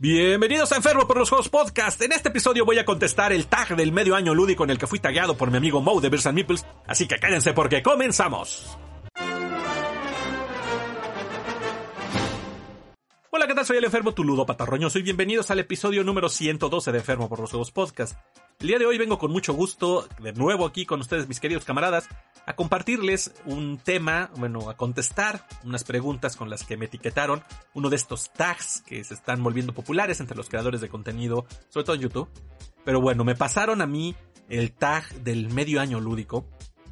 Bienvenidos a Enfermo por los Juegos Podcast. En este episodio voy a contestar el tag del medio año lúdico en el que fui tagueado por mi amigo Mo de Beers and Meeples, así que cállense porque comenzamos. ¿Qué tal? Soy el enfermo Tuludo Patarroñoso y bienvenidos al episodio número 112 de Enfermo por los Juegos Podcast. El día de hoy vengo con mucho gusto, de nuevo aquí con ustedes, mis queridos camaradas, a compartirles un tema, bueno, a contestar unas preguntas con las que me etiquetaron, uno de estos tags que se están volviendo populares entre los creadores de contenido, sobre todo en YouTube. Pero bueno, me pasaron a mí el tag del medio año lúdico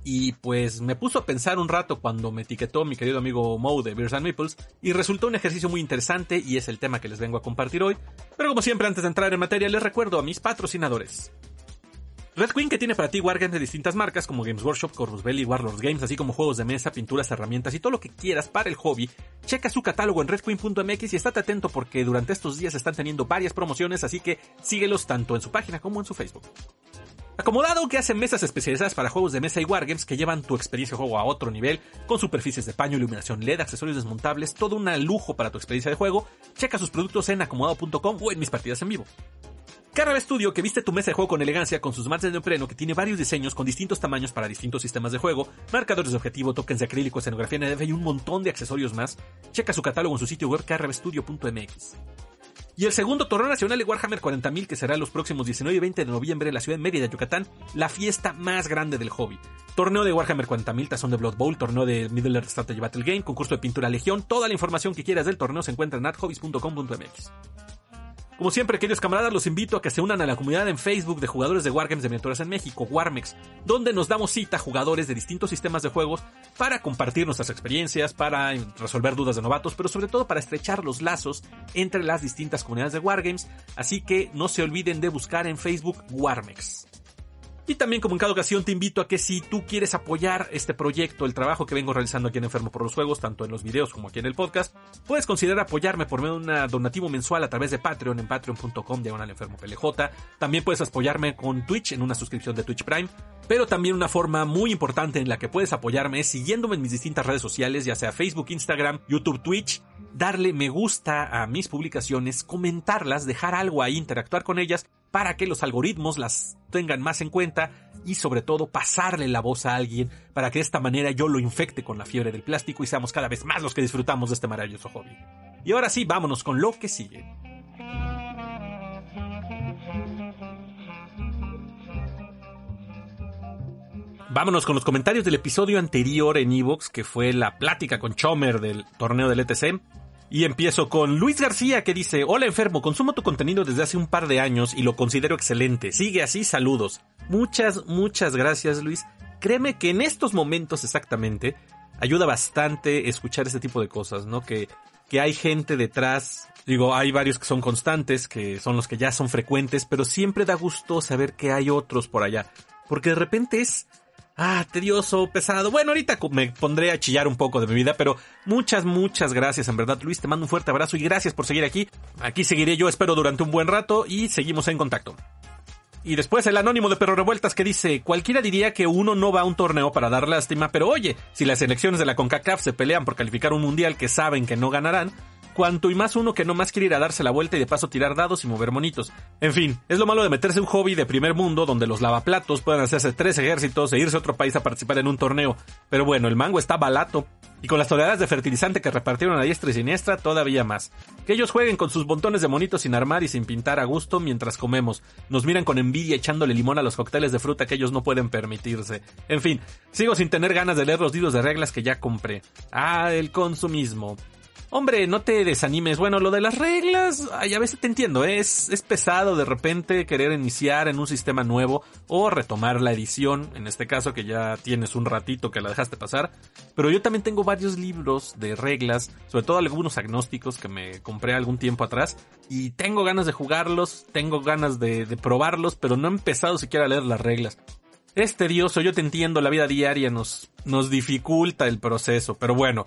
y pues me puso a pensar un rato cuando me etiquetó mi querido amigo Mo de Beers and Meeples y resultó un ejercicio muy interesante y es el tema que les vengo a compartir hoy. Pero como siempre antes de entrar en materia les recuerdo a mis patrocinadores. Red Queen que tiene para ti wargames de distintas marcas como Games Workshop, Corvus Belly, Warlords Games, así como juegos de mesa, pinturas, herramientas y todo lo que quieras para el hobby. Checa su catálogo en redqueen.mx y estate atento porque durante estos días están teniendo varias promociones, así que síguelos tanto en su página como en su Facebook. Acomodado que hacen mesas especializadas para juegos de mesa y wargames que llevan tu experiencia de juego a otro nivel, con superficies de paño, iluminación LED, accesorios desmontables, todo un lujo para tu experiencia de juego. Checa sus productos en acomodado.com o en mis partidas en vivo. Carrera Studio que viste tu mesa de juego con elegancia con sus mats de neopreno que tiene varios diseños con distintos tamaños para distintos sistemas de juego, marcadores de objetivo, tokens de acrílico, escenografía NDF y un montón de accesorios más. Checa su catálogo en su sitio web carrevestudio.mx. Y el segundo torneo nacional de Warhammer 40.000 que será los próximos 19 y 20 de noviembre en la ciudad de Mérida, Yucatán, la fiesta más grande del hobby. Torneo de Warhammer 40.000, tazón de Blood Bowl, torneo de Middle Earth Strategy Battle Game, concurso de pintura Legión, toda la información que quieras del torneo se encuentra en arthobbies.com.mx. Como siempre, queridos camaradas, los invito a que se unan a la comunidad en Facebook de jugadores de Wargames de miniaturas en México, Warmex, donde nos damos cita a jugadores de distintos sistemas de juegos para compartir nuestras experiencias, para resolver dudas de novatos, pero sobre todo para estrechar los lazos entre las distintas comunidades de Wargames, así que no se olviden de buscar en Facebook Warmex. Y también como en cada ocasión te invito a que si tú quieres apoyar este proyecto, el trabajo que vengo realizando aquí en Enfermo por los Juegos, tanto en los videos como aquí en el podcast, puedes considerar apoyarme por medio de un donativo mensual a través de Patreon en patreon.com diagonal enfermo PLJ. También puedes apoyarme con Twitch en una suscripción de Twitch Prime. Pero también una forma muy importante en la que puedes apoyarme es siguiéndome en mis distintas redes sociales, ya sea Facebook, Instagram, YouTube, Twitch, darle me gusta a mis publicaciones, comentarlas, dejar algo ahí, interactuar con ellas para que los algoritmos las tengan más en cuenta y sobre todo pasarle la voz a alguien para que de esta manera yo lo infecte con la fiebre del plástico y seamos cada vez más los que disfrutamos de este maravilloso hobby. Y ahora sí, vámonos con lo que sigue. Vámonos con los comentarios del episodio anterior en Evox, que fue la plática con Chomer del torneo del ETC. Y empiezo con Luis García que dice, hola enfermo, consumo tu contenido desde hace un par de años y lo considero excelente. Sigue así, saludos. Muchas, muchas gracias Luis. Créeme que en estos momentos exactamente ayuda bastante escuchar este tipo de cosas, ¿no? Que, que hay gente detrás. Digo, hay varios que son constantes, que son los que ya son frecuentes, pero siempre da gusto saber que hay otros por allá. Porque de repente es ah, tedioso, pesado. Bueno, ahorita me pondré a chillar un poco de mi vida, pero muchas, muchas gracias, en verdad, Luis, te mando un fuerte abrazo y gracias por seguir aquí. Aquí seguiré yo, espero, durante un buen rato y seguimos en contacto. Y después el anónimo de Perro Revueltas que dice, cualquiera diría que uno no va a un torneo para dar lástima, pero oye, si las elecciones de la CONCACAF se pelean por calificar un mundial que saben que no ganarán, cuanto y más uno que no más quiere ir a darse la vuelta y de paso tirar dados y mover monitos. En fin, es lo malo de meterse un hobby de primer mundo donde los lavaplatos pueden hacerse tres ejércitos e irse a otro país a participar en un torneo. Pero bueno, el mango está balato. Y con las toneladas de fertilizante que repartieron a diestra y siniestra, todavía más. Que ellos jueguen con sus montones de monitos sin armar y sin pintar a gusto mientras comemos. Nos miran con envidia echándole limón a los cócteles de fruta que ellos no pueden permitirse. En fin, sigo sin tener ganas de leer los libros de reglas que ya compré. Ah, el consumismo. Hombre, no te desanimes. Bueno, lo de las reglas, a veces te entiendo, ¿eh? es, es pesado de repente querer iniciar en un sistema nuevo o retomar la edición, en este caso que ya tienes un ratito que la dejaste pasar. Pero yo también tengo varios libros de reglas, sobre todo algunos agnósticos que me compré algún tiempo atrás y tengo ganas de jugarlos, tengo ganas de, de probarlos, pero no he empezado siquiera a leer las reglas. Es tedioso, yo te entiendo, la vida diaria nos, nos dificulta el proceso, pero bueno,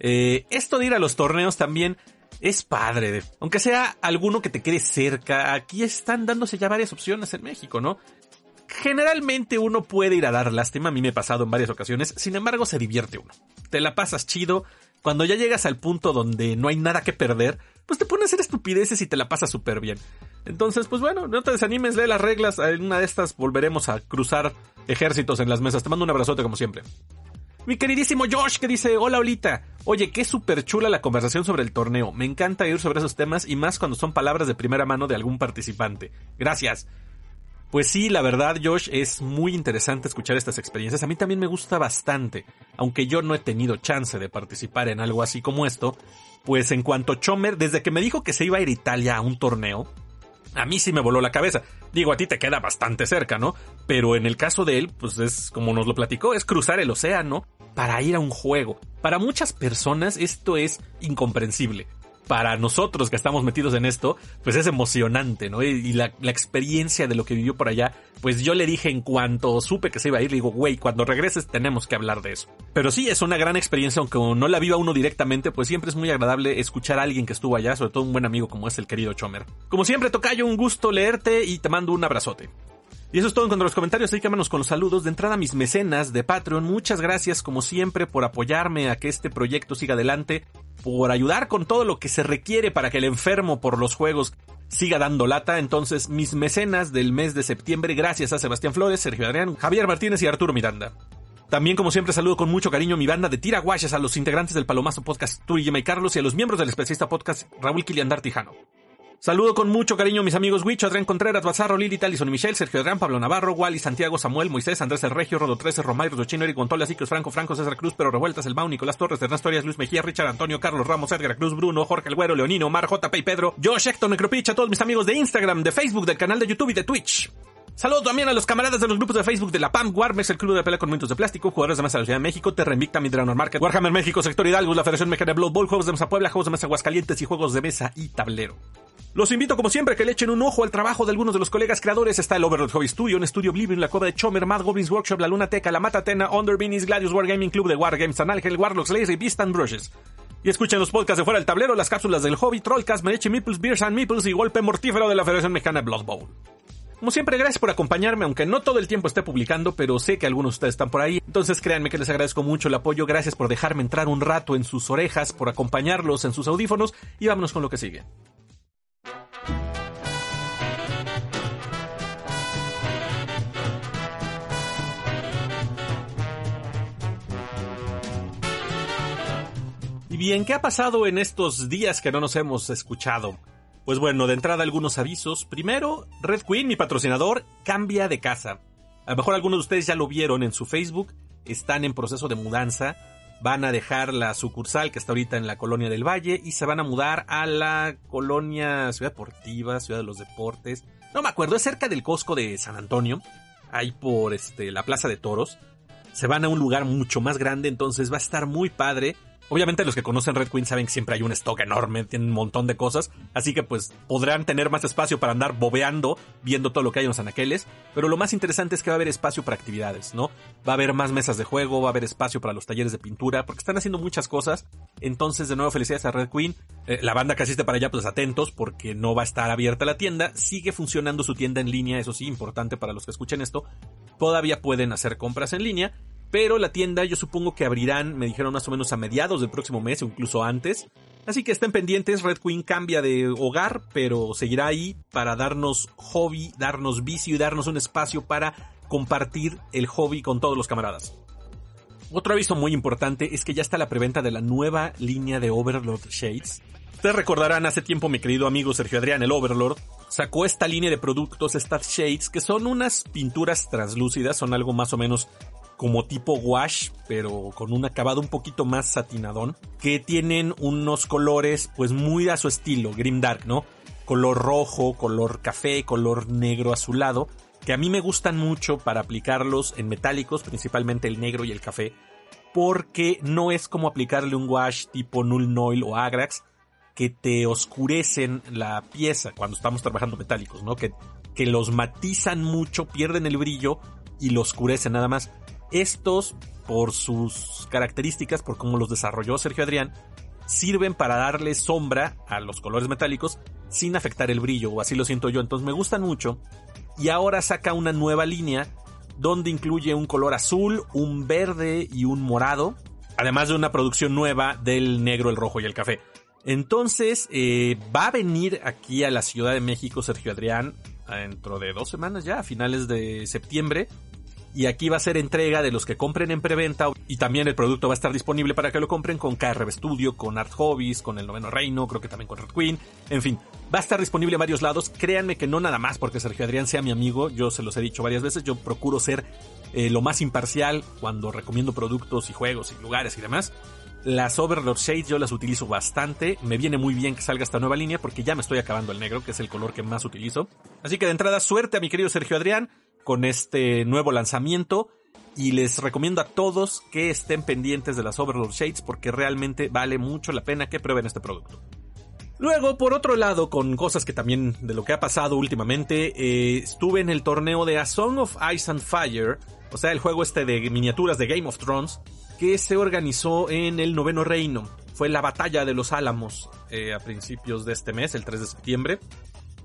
eh, esto de ir a los torneos también es padre. Aunque sea alguno que te quede cerca, aquí están dándose ya varias opciones en México, ¿no? Generalmente uno puede ir a dar lástima, a mí me ha pasado en varias ocasiones, sin embargo se divierte uno. Te la pasas chido, cuando ya llegas al punto donde no hay nada que perder, pues te pones a hacer estupideces y te la pasas súper bien. Entonces, pues bueno, no te desanimes, lee las reglas. En una de estas volveremos a cruzar ejércitos en las mesas. Te mando un abrazote como siempre. Mi queridísimo Josh que dice, hola Olita. Oye, qué súper chula la conversación sobre el torneo. Me encanta ir sobre esos temas y más cuando son palabras de primera mano de algún participante. Gracias. Pues sí, la verdad, Josh, es muy interesante escuchar estas experiencias. A mí también me gusta bastante, aunque yo no he tenido chance de participar en algo así como esto. Pues en cuanto Chomer, desde que me dijo que se iba a ir a Italia a un torneo, a mí sí me voló la cabeza. Digo, a ti te queda bastante cerca, ¿no? Pero en el caso de él, pues es como nos lo platicó, es cruzar el océano para ir a un juego. Para muchas personas esto es incomprensible para nosotros que estamos metidos en esto, pues es emocionante, ¿no? Y, la, experiencia de lo que vivió por allá, pues yo le dije en cuanto supe que se iba a ir, le digo, güey, cuando regreses tenemos que hablar de eso. Pero sí, es una gran experiencia, aunque no la viva uno directamente, pues siempre es muy agradable escuchar a alguien que estuvo allá, sobre todo un buen amigo como es el querido Chomer. Como siempre, Tocayo, un gusto leerte y te mando un abrazote. Y eso es todo en cuanto a los comentarios, así que vámonos con los saludos. De entrada, mis mecenas de Patreon, muchas gracias como siempre por apoyarme a que este proyecto siga adelante, por ayudar con todo lo que se requiere para que el enfermo por los juegos siga dando lata. Entonces, mis mecenas del mes de septiembre, gracias a Sebastián Flores, Sergio Adrián, Javier Martínez y Arturo Miranda. También, como siempre, saludo con mucho cariño a mi banda de tiraguayas, a los integrantes del Palomazo Podcast, Turi y Carlos, y a los miembros del especialista podcast, Raúl Kiliandar Tijano. Saludo con mucho cariño a mis amigos Wicho, Adrián Contreras, Bazarro, Lili, Talison y Michelle, Sergio Adrián, Pablo Navarro, Wally, Santiago, Samuel, Moisés, Andrés El Regio, Rodo 13, Romairo, Dochino, Eric Gontola, Sicos, Franco, Franco, César Cruz, Pero Revueltas, El Mau, Nicolás Torres, Ernesto Arias, Luis Mejía, Richard Antonio, Carlos Ramos, Edgar Cruz, Bruno, Jorge El Güero, Leonino, Mar, JP y Pedro, Josh, Héctor, Necropich, a todos mis amigos de Instagram, de Facebook, del canal de YouTube y de Twitch. Saludos también a los camaradas de los grupos de Facebook de la PAM, Warmex, el Club de Pelea con Minutos de Plástico, Jugadores de Mesa de la Ciudad de México, Terra Invicta, Midranor Market, Warhammer México, Sector Hidalgo, la Federación Mexicana de Blood Bowl, Juegos de Mesa Puebla, Juegos de Mesa Aguascalientes y Juegos de Mesa y Tablero. Los invito como siempre a que le echen un ojo al trabajo de algunos de los colegas creadores. Está el Overlord Hobby Studio, un estudio Oblivion, la Cueva de Chomer, Mad Goblins Workshop, La Luna Teca, La Matatena, Under Beanies, Gladius Wargaming Club de Wargames, San Ángel, Warlocks, Lazy Beast and Brushes. Y escuchen los podcasts de Fuera del Tablero, las cápsulas del Hobby, Trollcast, Mereche Meeples, Beers and Meeples y Golpe Mortífero de la Federación Mexicana Blood Bowl. Como siempre, gracias por acompañarme, aunque no todo el tiempo esté publicando, pero sé que algunos de ustedes están por ahí. Entonces créanme que les agradezco mucho el apoyo. Gracias por dejarme entrar un rato en sus orejas, por acompañarlos en sus audífonos y vámonos con lo que sigue. bien, ¿qué ha pasado en estos días que no nos hemos escuchado? Pues bueno, de entrada algunos avisos. Primero, Red Queen, mi patrocinador, cambia de casa. A lo mejor algunos de ustedes ya lo vieron en su Facebook, están en proceso de mudanza, van a dejar la sucursal que está ahorita en la colonia del Valle y se van a mudar a la colonia Ciudad Deportiva, Ciudad de los Deportes. No me acuerdo, es cerca del Costco de San Antonio, ahí por este, la Plaza de Toros. Se van a un lugar mucho más grande, entonces va a estar muy padre. Obviamente los que conocen Red Queen saben que siempre hay un stock enorme, tienen un montón de cosas, así que pues podrán tener más espacio para andar bobeando, viendo todo lo que hay en los anaqueles, pero lo más interesante es que va a haber espacio para actividades, ¿no? Va a haber más mesas de juego, va a haber espacio para los talleres de pintura, porque están haciendo muchas cosas, entonces de nuevo felicidades a Red Queen, eh, la banda que asiste para allá pues atentos porque no va a estar abierta la tienda, sigue funcionando su tienda en línea, eso sí, importante para los que escuchen esto, todavía pueden hacer compras en línea, pero la tienda yo supongo que abrirán, me dijeron más o menos a mediados del próximo mes o incluso antes. Así que estén pendientes, Red Queen cambia de hogar, pero seguirá ahí para darnos hobby, darnos vicio y darnos un espacio para compartir el hobby con todos los camaradas. Otro aviso muy importante es que ya está la preventa de la nueva línea de Overlord Shades. Ustedes recordarán hace tiempo mi querido amigo Sergio Adrián, el Overlord, sacó esta línea de productos, estas shades, que son unas pinturas translúcidas, son algo más o menos como tipo wash, pero con un acabado un poquito más satinadón, que tienen unos colores pues muy a su estilo, Grim Dark, ¿no? Color rojo, color café, color negro azulado, que a mí me gustan mucho para aplicarlos en metálicos, principalmente el negro y el café, porque no es como aplicarle un wash tipo Null Noil o Agrax, que te oscurecen la pieza cuando estamos trabajando metálicos, ¿no? Que, que los matizan mucho, pierden el brillo y lo oscurecen nada más. Estos, por sus características, por cómo los desarrolló Sergio Adrián, sirven para darle sombra a los colores metálicos sin afectar el brillo, o así lo siento yo. Entonces me gustan mucho. Y ahora saca una nueva línea donde incluye un color azul, un verde y un morado, además de una producción nueva del negro, el rojo y el café. Entonces, eh, va a venir aquí a la Ciudad de México Sergio Adrián dentro de dos semanas ya, a finales de septiembre. Y aquí va a ser entrega de los que compren en preventa y también el producto va a estar disponible para que lo compren con KRB Studio, con Art Hobbies, con el Noveno Reino, creo que también con Red Queen, en fin, va a estar disponible en varios lados. Créanme que no nada más porque Sergio Adrián sea mi amigo, yo se los he dicho varias veces, yo procuro ser eh, lo más imparcial cuando recomiendo productos y juegos y lugares y demás. Las Overlord Shades yo las utilizo bastante. Me viene muy bien que salga esta nueva línea porque ya me estoy acabando el negro, que es el color que más utilizo. Así que de entrada, suerte a mi querido Sergio Adrián con este nuevo lanzamiento. Y les recomiendo a todos que estén pendientes de las Overlord Shades porque realmente vale mucho la pena que prueben este producto. Luego, por otro lado, con cosas que también de lo que ha pasado últimamente, eh, estuve en el torneo de A Song of Ice and Fire, o sea, el juego este de miniaturas de Game of Thrones, que se organizó en el noveno reino. Fue la batalla de los Álamos eh, a principios de este mes, el 3 de septiembre.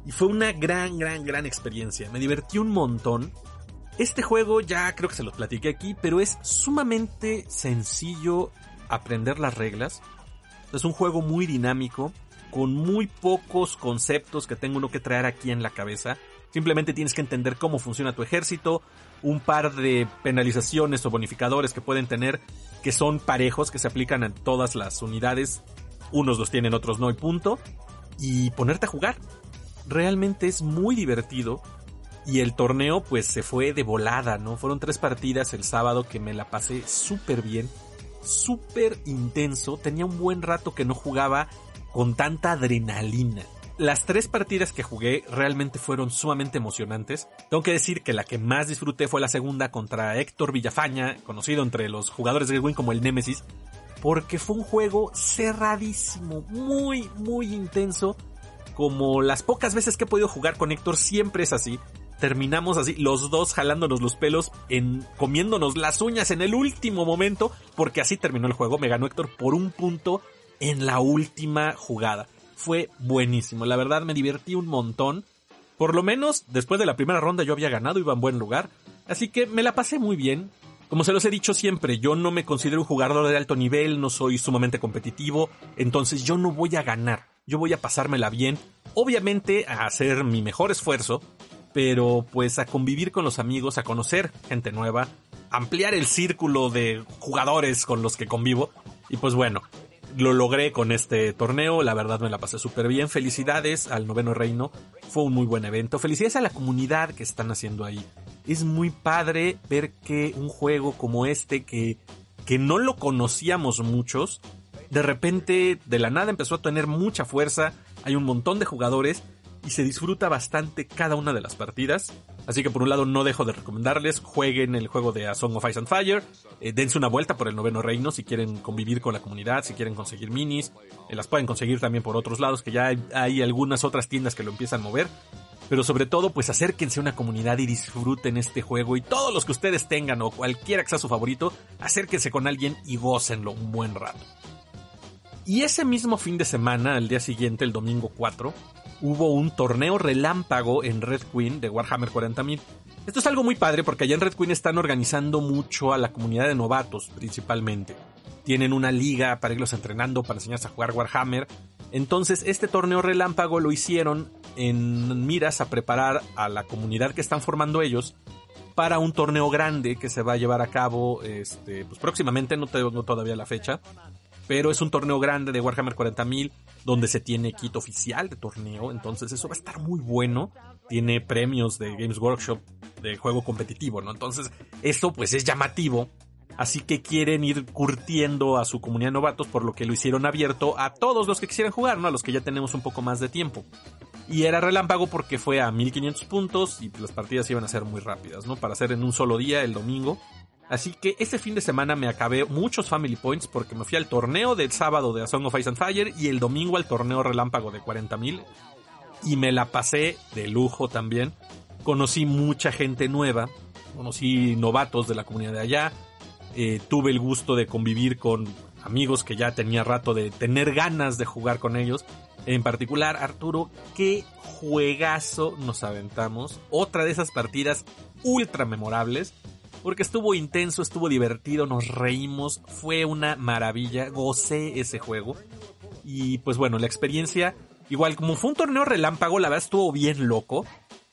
Y fue una gran, gran, gran experiencia. Me divertí un montón. Este juego ya creo que se los platiqué aquí, pero es sumamente sencillo aprender las reglas. Es un juego muy dinámico, con muy pocos conceptos que tengo uno que traer aquí en la cabeza. Simplemente tienes que entender cómo funciona tu ejército, un par de penalizaciones o bonificadores que pueden tener que son parejos, que se aplican a todas las unidades. Unos los tienen, otros no, y punto. Y ponerte a jugar. Realmente es muy divertido. Y el torneo pues se fue de volada, ¿no? Fueron tres partidas el sábado que me la pasé súper bien. Súper intenso. Tenía un buen rato que no jugaba con tanta adrenalina las tres partidas que jugué realmente fueron sumamente emocionantes. Tengo que decir que la que más disfruté fue la segunda contra Héctor Villafaña, conocido entre los jugadores de Win como el Nemesis, porque fue un juego cerradísimo, muy, muy intenso. Como las pocas veces que he podido jugar con Héctor, siempre es así. Terminamos así, los dos jalándonos los pelos, en, comiéndonos las uñas en el último momento, porque así terminó el juego. Me ganó Héctor por un punto en la última jugada fue buenísimo. La verdad me divertí un montón. Por lo menos después de la primera ronda yo había ganado, iba en buen lugar. Así que me la pasé muy bien. Como se los he dicho siempre, yo no me considero un jugador de alto nivel, no soy sumamente competitivo, entonces yo no voy a ganar, yo voy a pasármela bien, obviamente a hacer mi mejor esfuerzo, pero pues a convivir con los amigos, a conocer gente nueva, ampliar el círculo de jugadores con los que convivo, y pues bueno, lo logré con este torneo, la verdad me la pasé súper bien. Felicidades al noveno reino, fue un muy buen evento. Felicidades a la comunidad que están haciendo ahí. Es muy padre ver que un juego como este que, que no lo conocíamos muchos, de repente de la nada empezó a tener mucha fuerza, hay un montón de jugadores y se disfruta bastante cada una de las partidas. Así que por un lado no dejo de recomendarles, jueguen el juego de A Song of Ice and Fire, eh, dense una vuelta por el noveno reino si quieren convivir con la comunidad, si quieren conseguir minis, eh, las pueden conseguir también por otros lados, que ya hay, algunas otras tiendas que lo empiezan a mover. Pero sobre todo, pues acérquense a una comunidad y disfruten este juego. Y todos los que ustedes tengan o cualquiera que sea su favorito, acérquense con alguien y gócenlo un buen rato. Y ese mismo fin de semana, al día siguiente, el domingo 4, hubo un torneo relámpago en Red Queen de Warhammer 40.000. Esto es algo muy padre porque allá en Red Queen están organizando mucho a la comunidad de novatos principalmente. Tienen una liga para irlos entrenando, para enseñarse a jugar Warhammer. Entonces este torneo relámpago lo hicieron en miras a preparar a la comunidad que están formando ellos para un torneo grande que se va a llevar a cabo este, pues próximamente, no tengo todavía la fecha, pero es un torneo grande de Warhammer 40.000 donde se tiene kit oficial de torneo, entonces eso va a estar muy bueno. Tiene premios de Games Workshop de juego competitivo, ¿no? Entonces, eso pues es llamativo. Así que quieren ir curtiendo a su comunidad de novatos, por lo que lo hicieron abierto a todos los que quisieran jugar, ¿no? A los que ya tenemos un poco más de tiempo. Y era relámpago porque fue a 1500 puntos y las partidas iban a ser muy rápidas, ¿no? Para hacer en un solo día, el domingo. Así que este fin de semana me acabé muchos Family Points porque me fui al torneo del sábado de A Song of Ice and Fire y el domingo al torneo relámpago de 40.000 y me la pasé de lujo también. Conocí mucha gente nueva, conocí novatos de la comunidad de allá, eh, tuve el gusto de convivir con amigos que ya tenía rato de tener ganas de jugar con ellos. En particular, Arturo, qué juegazo nos aventamos. Otra de esas partidas ultra memorables porque estuvo intenso, estuvo divertido, nos reímos, fue una maravilla, gocé ese juego. Y pues bueno, la experiencia, igual como fue un torneo relámpago, la verdad estuvo bien loco.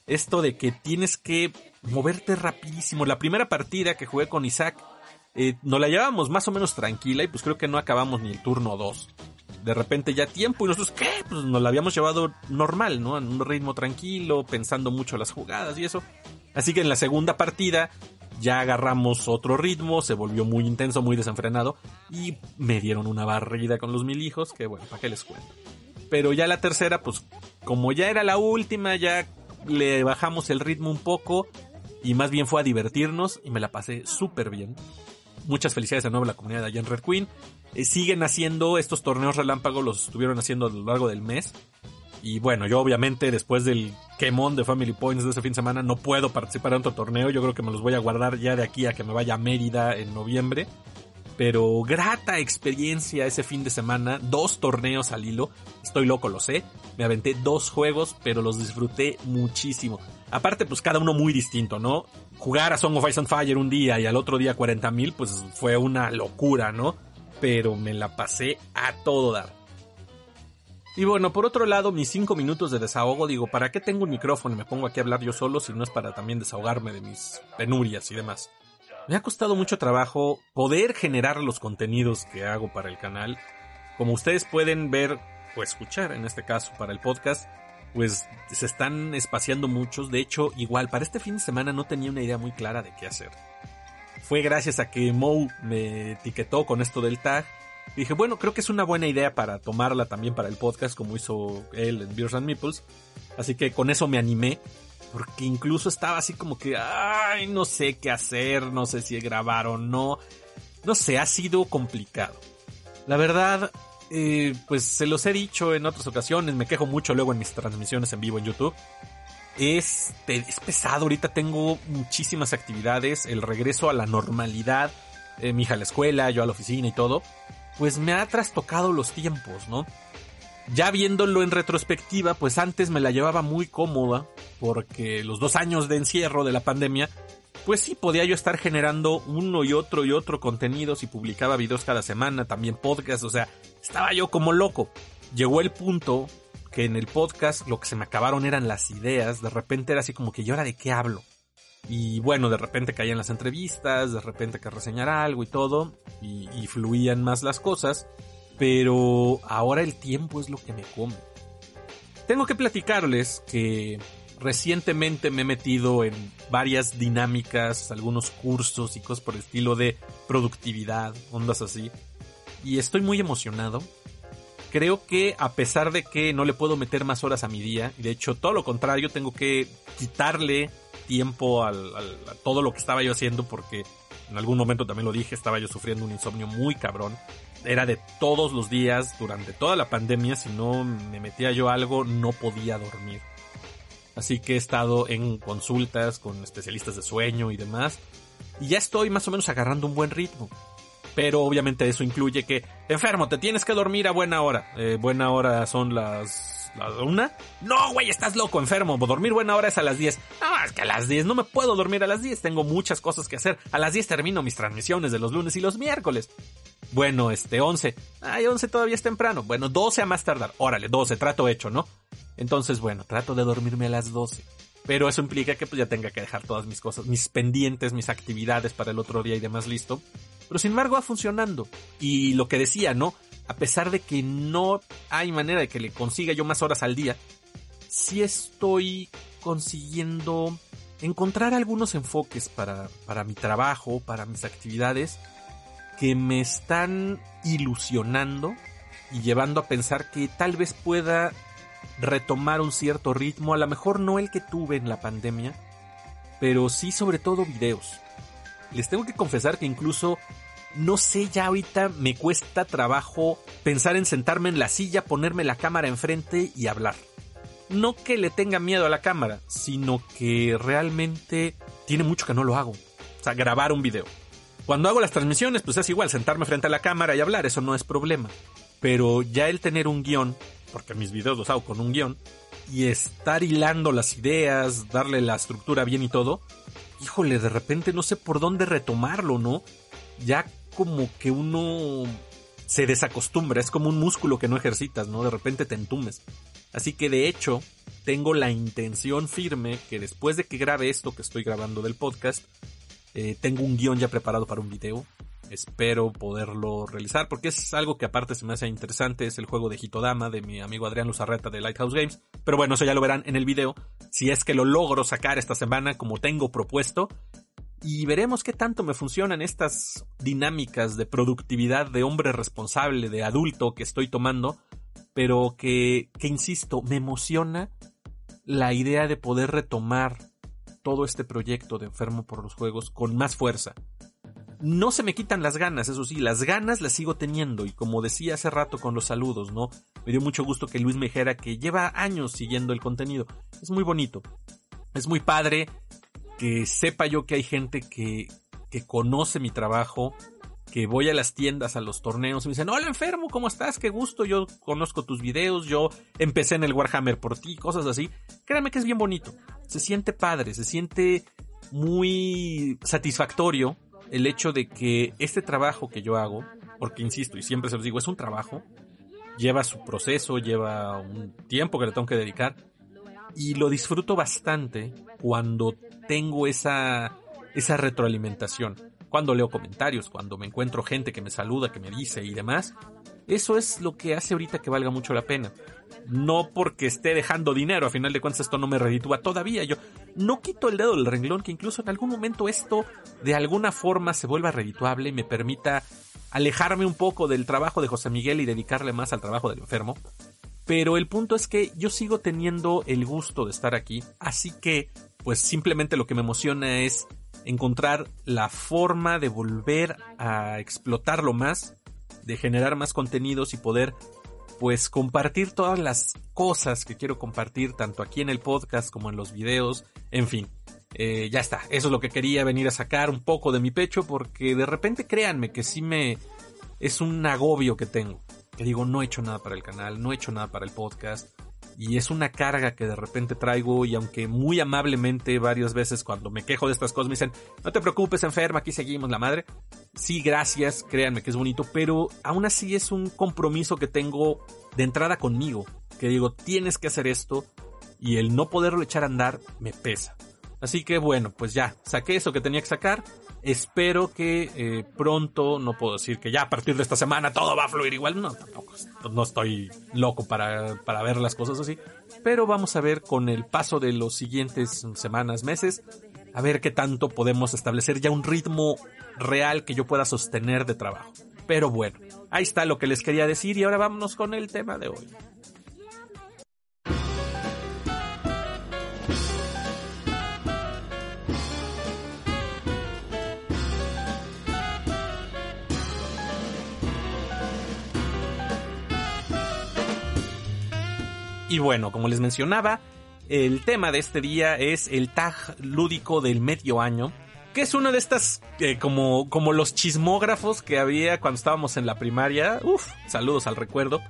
Esto de que tienes que moverte rapidísimo. La primera partida que jugué con Isaac, eh, nos la llevábamos más o menos tranquila y pues creo que no acabamos ni el turno 2. De repente ya tiempo y nosotros, ¿qué? Pues nos la habíamos llevado normal, ¿no? En un ritmo tranquilo, pensando mucho las jugadas y eso. Así que en la segunda partida ya agarramos otro ritmo, se volvió muy intenso, muy desenfrenado y me dieron una barrida con los mil hijos, que bueno, ¿para qué les cuento? Pero ya la tercera, pues como ya era la última, ya le bajamos el ritmo un poco y más bien fue a divertirnos y me la pasé súper bien. Muchas felicidades de nuevo a la comunidad de allá Red Queen. Eh, siguen haciendo estos torneos relámpagos, los estuvieron haciendo a lo largo del mes. Y bueno, yo obviamente después del quemón de Family Points de ese fin de semana no puedo participar en otro torneo. Yo creo que me los voy a guardar ya de aquí a que me vaya a Mérida en noviembre. Pero grata experiencia ese fin de semana, dos torneos al hilo. Estoy loco, lo sé. Me aventé dos juegos, pero los disfruté muchísimo. Aparte, pues cada uno muy distinto, ¿no? Jugar a Song of Ice and Fire un día y al otro día 40.000, pues fue una locura, ¿no? Pero me la pasé a todo dar. Y bueno, por otro lado, mis cinco minutos de desahogo, digo, ¿para qué tengo un micrófono y me pongo aquí a hablar yo solo si no es para también desahogarme de mis penurias y demás? Me ha costado mucho trabajo poder generar los contenidos que hago para el canal. Como ustedes pueden ver o escuchar en este caso para el podcast, pues se están espaciando muchos. De hecho, igual para este fin de semana no tenía una idea muy clara de qué hacer. Fue gracias a que Mo me etiquetó con esto del tag dije, bueno, creo que es una buena idea para tomarla también para el podcast, como hizo él en Beers and Meeples. Así que con eso me animé, porque incluso estaba así como que, ay, no sé qué hacer, no sé si grabar o no. No sé, ha sido complicado. La verdad, eh, pues se los he dicho en otras ocasiones, me quejo mucho luego en mis transmisiones en vivo en YouTube. Es, es pesado, ahorita tengo muchísimas actividades, el regreso a la normalidad, eh, mi hija a la escuela, yo a la oficina y todo pues me ha trastocado los tiempos, ¿no? Ya viéndolo en retrospectiva, pues antes me la llevaba muy cómoda, porque los dos años de encierro de la pandemia, pues sí podía yo estar generando uno y otro y otro contenidos y publicaba videos cada semana, también podcast, o sea, estaba yo como loco. Llegó el punto que en el podcast lo que se me acabaron eran las ideas, de repente era así como que yo ahora de qué hablo. Y bueno, de repente caían las entrevistas, de repente que reseñar algo y todo, y, fluían más las cosas, pero ahora el tiempo es lo que me come. Tengo que platicarles que recientemente me he metido en varias dinámicas, algunos cursos y cosas por el estilo de productividad, ondas así, y estoy muy emocionado. Creo que a pesar de que no le puedo meter más horas a mi día, y de hecho todo lo contrario, tengo que quitarle tiempo al, todo lo que estaba yo haciendo porque en algún momento también lo dije, estaba yo sufriendo un insomnio muy cabrón. Era de todos los días, durante toda la pandemia, si no me metía yo algo, no podía dormir. Así que he estado en consultas con especialistas de sueño y demás. Y ya estoy más o menos agarrando un buen ritmo. Pero obviamente eso incluye que, enfermo, te tienes que dormir a buena hora. Eh, buena hora son las ¿La una? No, güey, estás loco, enfermo. Dormir buena hora es a las 10. No, es que a las 10 no me puedo dormir a las 10. Tengo muchas cosas que hacer. A las 10 termino mis transmisiones de los lunes y los miércoles. Bueno, este, 11. Ay, 11 todavía es temprano. Bueno, 12 a más tardar. Órale, 12, trato hecho, ¿no? Entonces, bueno, trato de dormirme a las 12. Pero eso implica que pues ya tenga que dejar todas mis cosas, mis pendientes, mis actividades para el otro día y demás listo. Pero sin embargo va funcionando. Y lo que decía, ¿no? A pesar de que no hay manera de que le consiga yo más horas al día, sí estoy consiguiendo encontrar algunos enfoques para, para mi trabajo, para mis actividades, que me están ilusionando y llevando a pensar que tal vez pueda retomar un cierto ritmo, a lo mejor no el que tuve en la pandemia, pero sí sobre todo videos. Les tengo que confesar que incluso no sé, ya ahorita me cuesta trabajo pensar en sentarme en la silla, ponerme la cámara enfrente y hablar. No que le tenga miedo a la cámara, sino que realmente tiene mucho que no lo hago. O sea, grabar un video. Cuando hago las transmisiones, pues es igual, sentarme frente a la cámara y hablar, eso no es problema. Pero ya el tener un guion, porque mis videos los hago con un guion, y estar hilando las ideas, darle la estructura bien y todo, híjole, de repente no sé por dónde retomarlo, ¿no? Ya como que uno se desacostumbra, es como un músculo que no ejercitas, ¿no? De repente te entumes. Así que de hecho, tengo la intención firme que después de que grabe esto que estoy grabando del podcast, eh, tengo un guion ya preparado para un video. Espero poderlo realizar porque es algo que aparte se me hace interesante. Es el juego de Hitodama de mi amigo Adrián Luzarreta de Lighthouse Games. Pero bueno, eso ya lo verán en el video. Si es que lo logro sacar esta semana como tengo propuesto. Y veremos qué tanto me funcionan estas dinámicas de productividad de hombre responsable, de adulto que estoy tomando. Pero que, que insisto, me emociona la idea de poder retomar todo este proyecto de Enfermo por los Juegos con más fuerza. No se me quitan las ganas, eso sí, las ganas las sigo teniendo y como decía hace rato con los saludos, ¿no? Me dio mucho gusto que Luis me dijera que lleva años siguiendo el contenido. Es muy bonito. Es muy padre que sepa yo que hay gente que, que conoce mi trabajo, que voy a las tiendas, a los torneos y me dicen, hola enfermo, ¿cómo estás? Qué gusto, yo conozco tus videos, yo empecé en el Warhammer por ti, cosas así. Créanme que es bien bonito. Se siente padre, se siente muy satisfactorio el hecho de que este trabajo que yo hago, porque insisto y siempre se los digo, es un trabajo, lleva su proceso, lleva un tiempo que le tengo que dedicar y lo disfruto bastante cuando tengo esa, esa retroalimentación cuando leo comentarios, cuando me encuentro gente que me saluda, que me dice y demás. Eso es lo que hace ahorita que valga mucho la pena. No porque esté dejando dinero, a final de cuentas esto no me reditúa todavía. Yo no quito el dedo del renglón que incluso en algún momento esto de alguna forma se vuelva redituable y me permita alejarme un poco del trabajo de José Miguel y dedicarle más al trabajo del enfermo. Pero el punto es que yo sigo teniendo el gusto de estar aquí, así que pues simplemente lo que me emociona es encontrar la forma de volver a explotarlo más, de generar más contenidos y poder pues compartir todas las cosas que quiero compartir tanto aquí en el podcast como en los videos, en fin. Eh, ya está, eso es lo que quería venir a sacar un poco de mi pecho porque de repente créanme que sí me es un agobio que tengo. Que digo, no he hecho nada para el canal, no he hecho nada para el podcast y es una carga que de repente traigo y aunque muy amablemente varias veces cuando me quejo de estas cosas me dicen, no te preocupes enferma, aquí seguimos la madre. Sí, gracias, créanme que es bonito, pero aún así es un compromiso que tengo de entrada conmigo, que digo, tienes que hacer esto y el no poderlo echar a andar me pesa. Así que bueno, pues ya, saqué eso que tenía que sacar Espero que eh, pronto, no puedo decir que ya a partir de esta semana todo va a fluir igual, no, tampoco, no estoy loco para, para ver las cosas así, pero vamos a ver con el paso de los siguientes semanas, meses, a ver qué tanto podemos establecer ya un ritmo real que yo pueda sostener de trabajo. Pero bueno, ahí está lo que les quería decir y ahora vámonos con el tema de hoy. Y bueno, como les mencionaba, el tema de este día es el tag lúdico del medio año. Que es una de estas, eh, como, como los chismógrafos que había cuando estábamos en la primaria. Uf, saludos al recuerdo.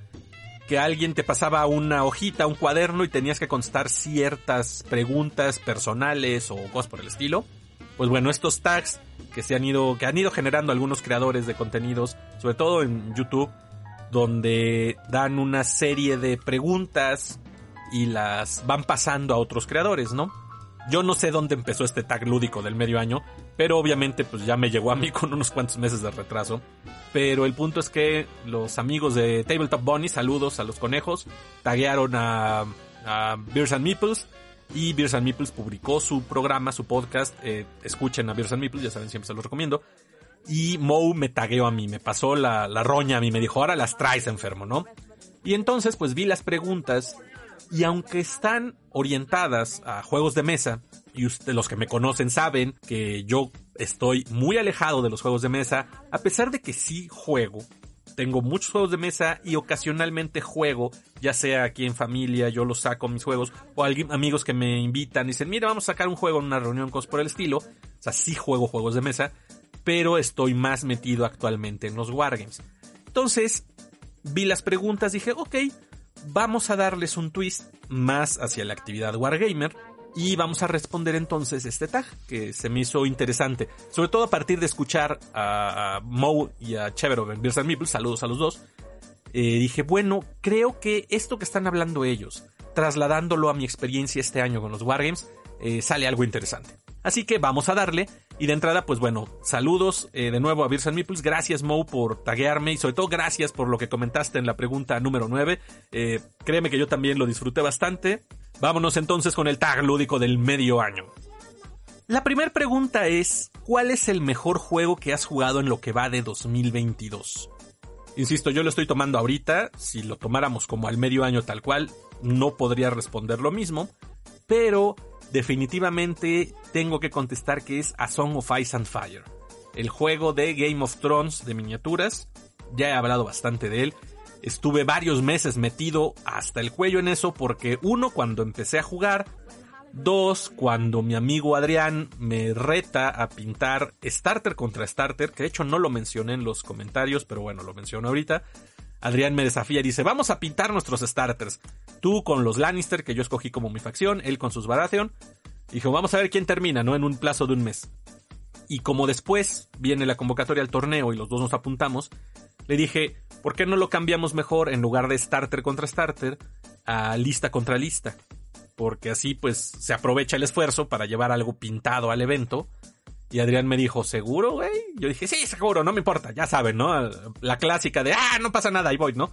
Que alguien te pasaba una hojita, un cuaderno y tenías que contestar ciertas preguntas personales o cosas por el estilo. Pues bueno, estos tags que se han ido, que han ido generando algunos creadores de contenidos, sobre todo en YouTube, donde dan una serie de preguntas y las van pasando a otros creadores, ¿no? Yo no sé dónde empezó este tag lúdico del medio año, pero obviamente pues ya me llegó a mí con unos cuantos meses de retraso. Pero el punto es que los amigos de Tabletop Bunny, saludos a los conejos, taguearon a, a Beers and Meeples y Beers and Meeples publicó su programa, su podcast. Eh, escuchen a Beers and Meeples, ya saben, siempre se los recomiendo y Moe me tagueó a mí, me pasó la, la roña a mí, me dijo, ahora las traes enfermo, ¿no? Y entonces pues vi las preguntas y aunque están orientadas a juegos de mesa, y usted, los que me conocen saben que yo estoy muy alejado de los juegos de mesa, a pesar de que sí juego, tengo muchos juegos de mesa y ocasionalmente juego, ya sea aquí en familia, yo los saco mis juegos, o alguien, amigos que me invitan y dicen, mira, vamos a sacar un juego en una reunión, cosas por el estilo. O sea, sí juego juegos de mesa, pero estoy más metido actualmente en los wargames. Entonces, vi las preguntas, dije, ok, vamos a darles un twist más hacia la actividad wargamer Y vamos a responder entonces este tag, que se me hizo interesante. Sobre todo a partir de escuchar a, Mo y a Cheverov en Beers and Meeples, saludos a los dos. Eh, dije, bueno, creo que esto que están hablando ellos, trasladándolo a mi experiencia este año con los Wargames, eh, sale algo interesante. Así que vamos a darle. Y de entrada, pues bueno, saludos eh, de nuevo a Beers and Meeples. Gracias, Mo, por taguearme y sobre todo gracias por lo que comentaste en la pregunta número 9. créeme que yo también lo disfruté bastante. Vámonos entonces con el tag lúdico del medio año. La primera pregunta es, ¿cuál es el mejor juego que has jugado en lo que va de 2022? Insisto, yo lo estoy tomando ahorita, si lo tomáramos como al medio año tal cual, no podría responder lo mismo, pero definitivamente tengo que contestar que es A Song of Ice and Fire, el juego de Game of Thrones de miniaturas, ya he hablado bastante de él, estuve varios meses metido hasta el cuello en eso porque uno, cuando empecé a jugar, dos, cuando mi amigo Adrián me reta a pintar starter contra starter, que de hecho no lo mencioné en los comentarios, pero bueno, lo menciono ahorita. Adrián me desafía y dice, vamos a pintar nuestros starters. Tú con los Lannister, que yo escogí como mi facción, él con sus Baratheon. Dijo, vamos a ver quién termina, ¿no? En un plazo de un mes. Y como después viene la convocatoria al torneo y los dos nos apuntamos, le dije, ¿por qué no lo cambiamos mejor en lugar de starter contra starter a lista contra lista? Porque así pues se aprovecha el esfuerzo para llevar algo pintado al evento. Y Adrián me dijo, ¿seguro, güey? Yo dije, sí, seguro, no me importa, ya saben, ¿no? La clásica de, ah, no pasa nada, ahí voy, ¿no?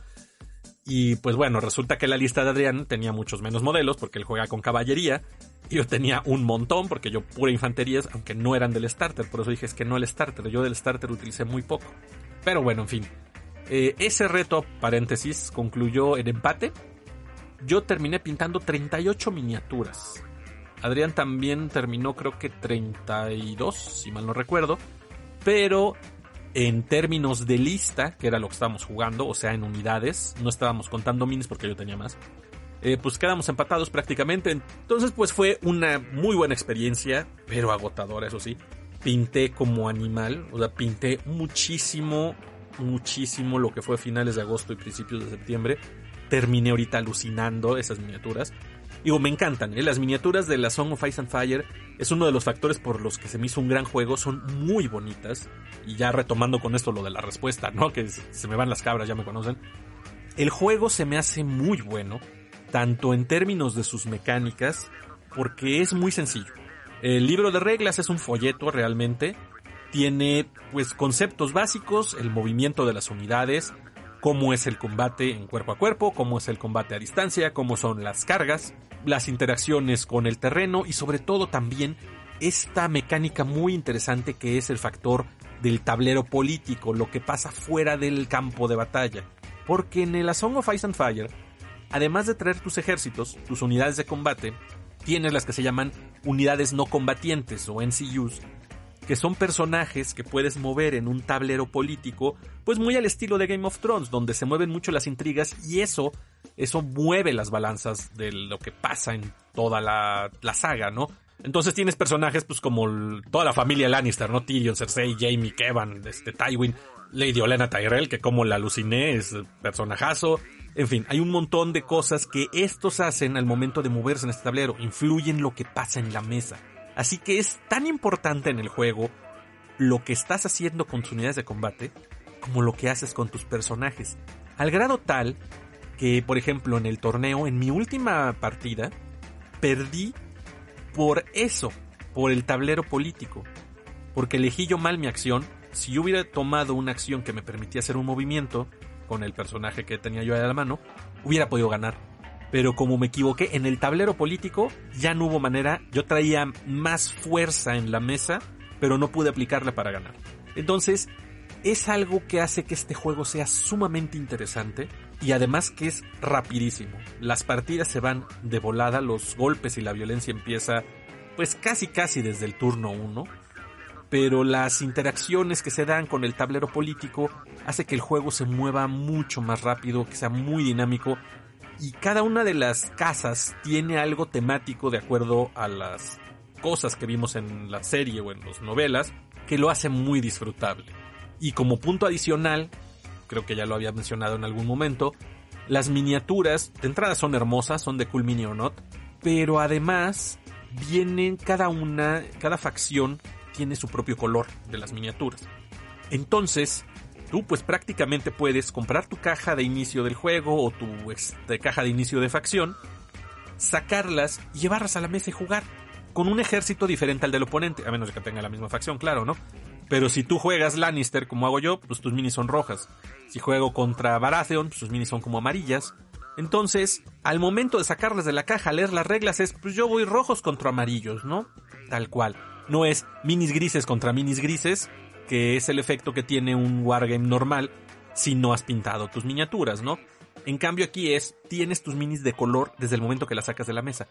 Y pues bueno, resulta que la lista de Adrián tenía muchos menos modelos porque él juega con caballería. Y yo tenía un montón porque yo pura infantería, aunque no eran del starter. Por eso dije, es que no el starter, yo del starter utilicé muy poco. Pero bueno, en fin. Eh, ese reto, paréntesis, concluyó en empate. Yo terminé pintando 38 miniaturas. Adrián también terminó creo que 32, si mal no recuerdo. Pero en términos de lista, que era lo que estábamos jugando, o sea, en unidades, no estábamos contando minis porque yo tenía más. Eh, pues quedamos empatados prácticamente. Entonces, pues fue una muy buena experiencia, pero agotadora, eso sí pinté como animal, o sea, pinté muchísimo, muchísimo lo que fue finales de agosto y principios de septiembre. Terminé ahorita alucinando esas miniaturas. Digo, me encantan, ¿eh? las miniaturas de la Song of Ice and Fire es uno de los factores por los que se me hizo un gran juego, son muy bonitas. Y ya retomando con esto lo de la respuesta, ¿no? Que se me van las cabras, ya me conocen. El juego se me hace muy bueno, tanto en términos de sus mecánicas, porque es muy sencillo. El libro de reglas es un folleto realmente. Tiene pues conceptos básicos, el movimiento de las unidades, cómo es el combate en cuerpo a cuerpo, cómo es el combate a distancia, cómo son las cargas, las interacciones con el terreno y sobre todo también esta mecánica muy interesante que es el factor del tablero político, lo que pasa fuera del campo de batalla. Porque en el A Song of Ice and Fire, además de traer tus ejércitos, tus unidades de combate, tienes las que se llaman unidades no combatientes o NCUs, que son personajes que puedes mover en un tablero político, pues muy al estilo de Game of Thrones, donde se mueven mucho las intrigas y eso, eso mueve las balanzas de lo que pasa en toda la, la saga, ¿no? Entonces tienes personajes pues como toda la familia Lannister, ¿no? Tyrion, Cersei, Jaime, Kevan, este, Tywin, Lady Olenna Tyrell, que como la aluciné es personajazo. En fin, hay un montón de cosas que estos hacen al momento de moverse en este tablero, influyen lo que pasa en la mesa. Así que es tan importante en el juego lo que estás haciendo con tus unidades de combate como lo que haces con tus personajes. Al grado tal que, por ejemplo, en el torneo, en mi última partida, perdí por eso, por el tablero político. Porque elegí yo mal mi acción. Si yo hubiera tomado una acción que me permitía hacer un movimiento, con el personaje que tenía yo a la mano, hubiera podido ganar. Pero como me equivoqué en el tablero político, ya no hubo manera. Yo traía más fuerza en la mesa, pero no pude aplicarla para ganar. Entonces, es algo que hace que este juego sea sumamente interesante y además que es rapidísimo. Las partidas se van de volada, los golpes y la violencia empieza pues casi casi desde el turno 1 pero las interacciones que se dan con el tablero político hace que el juego se mueva mucho más rápido, que sea muy dinámico y cada una de las casas tiene algo temático de acuerdo a las cosas que vimos en la serie o en las novelas que lo hace muy disfrutable. Y como punto adicional, creo que ya lo había mencionado en algún momento, las miniaturas de entrada son hermosas, son de Cool Mini or Not, pero además vienen cada una, cada facción tiene su propio color de las miniaturas. Entonces, tú pues prácticamente puedes comprar tu caja de inicio del juego o tu caja de inicio de facción, sacarlas llevarlas a la mesa y jugar con un ejército diferente al del oponente, a menos de que tenga la misma facción, claro, ¿no? Pero si tú juegas Lannister como hago yo, pues tus minis son rojas. Si juego contra Baratheon, pues tus minis son como amarillas. Entonces, al momento de sacarlas de la caja, leer las reglas es, pues yo voy rojos contra amarillos, ¿no? Tal cual. No es minis grises contra minis grises, que es el efecto que tiene un wargame normal si no has pintado tus miniaturas, ¿no? En cambio aquí es, tienes tus minis de color desde el momento que las sacas de la mesa.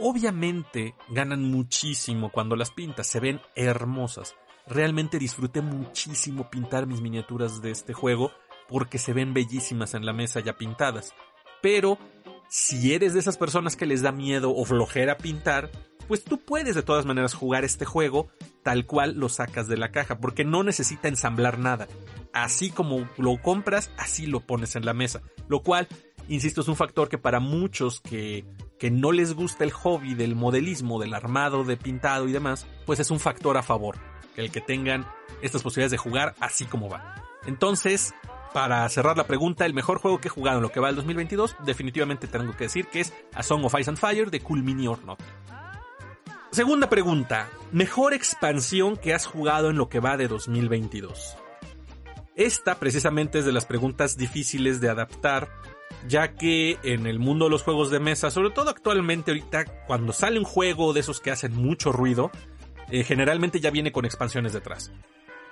Obviamente ganan muchísimo cuando las pintas, se ven hermosas. Realmente disfruté muchísimo pintar mis miniaturas de este juego porque se ven bellísimas en la mesa ya pintadas. Pero si eres de esas personas que les da miedo o flojera pintar, pues tú puedes de todas maneras jugar este juego tal cual lo sacas de la caja, porque no necesita ensamblar nada. Así como lo compras, así lo pones en la mesa. Lo cual, insisto, es un factor que para muchos que, que no les gusta el hobby del modelismo, del armado, de pintado y demás, pues es un factor a favor. El que tengan estas posibilidades de jugar así como va. Entonces, para cerrar la pregunta, el mejor juego que he jugado en lo que va del 2022, definitivamente tengo que decir que es A Song of Ice and Fire de Cool Mini or Not. Segunda pregunta. Mejor expansión que has jugado en lo que va de 2022. Esta precisamente es de las preguntas difíciles de adaptar, ya que en el mundo de los juegos de mesa, sobre todo actualmente ahorita, cuando sale un juego de esos que hacen mucho ruido, eh, generalmente ya viene con expansiones detrás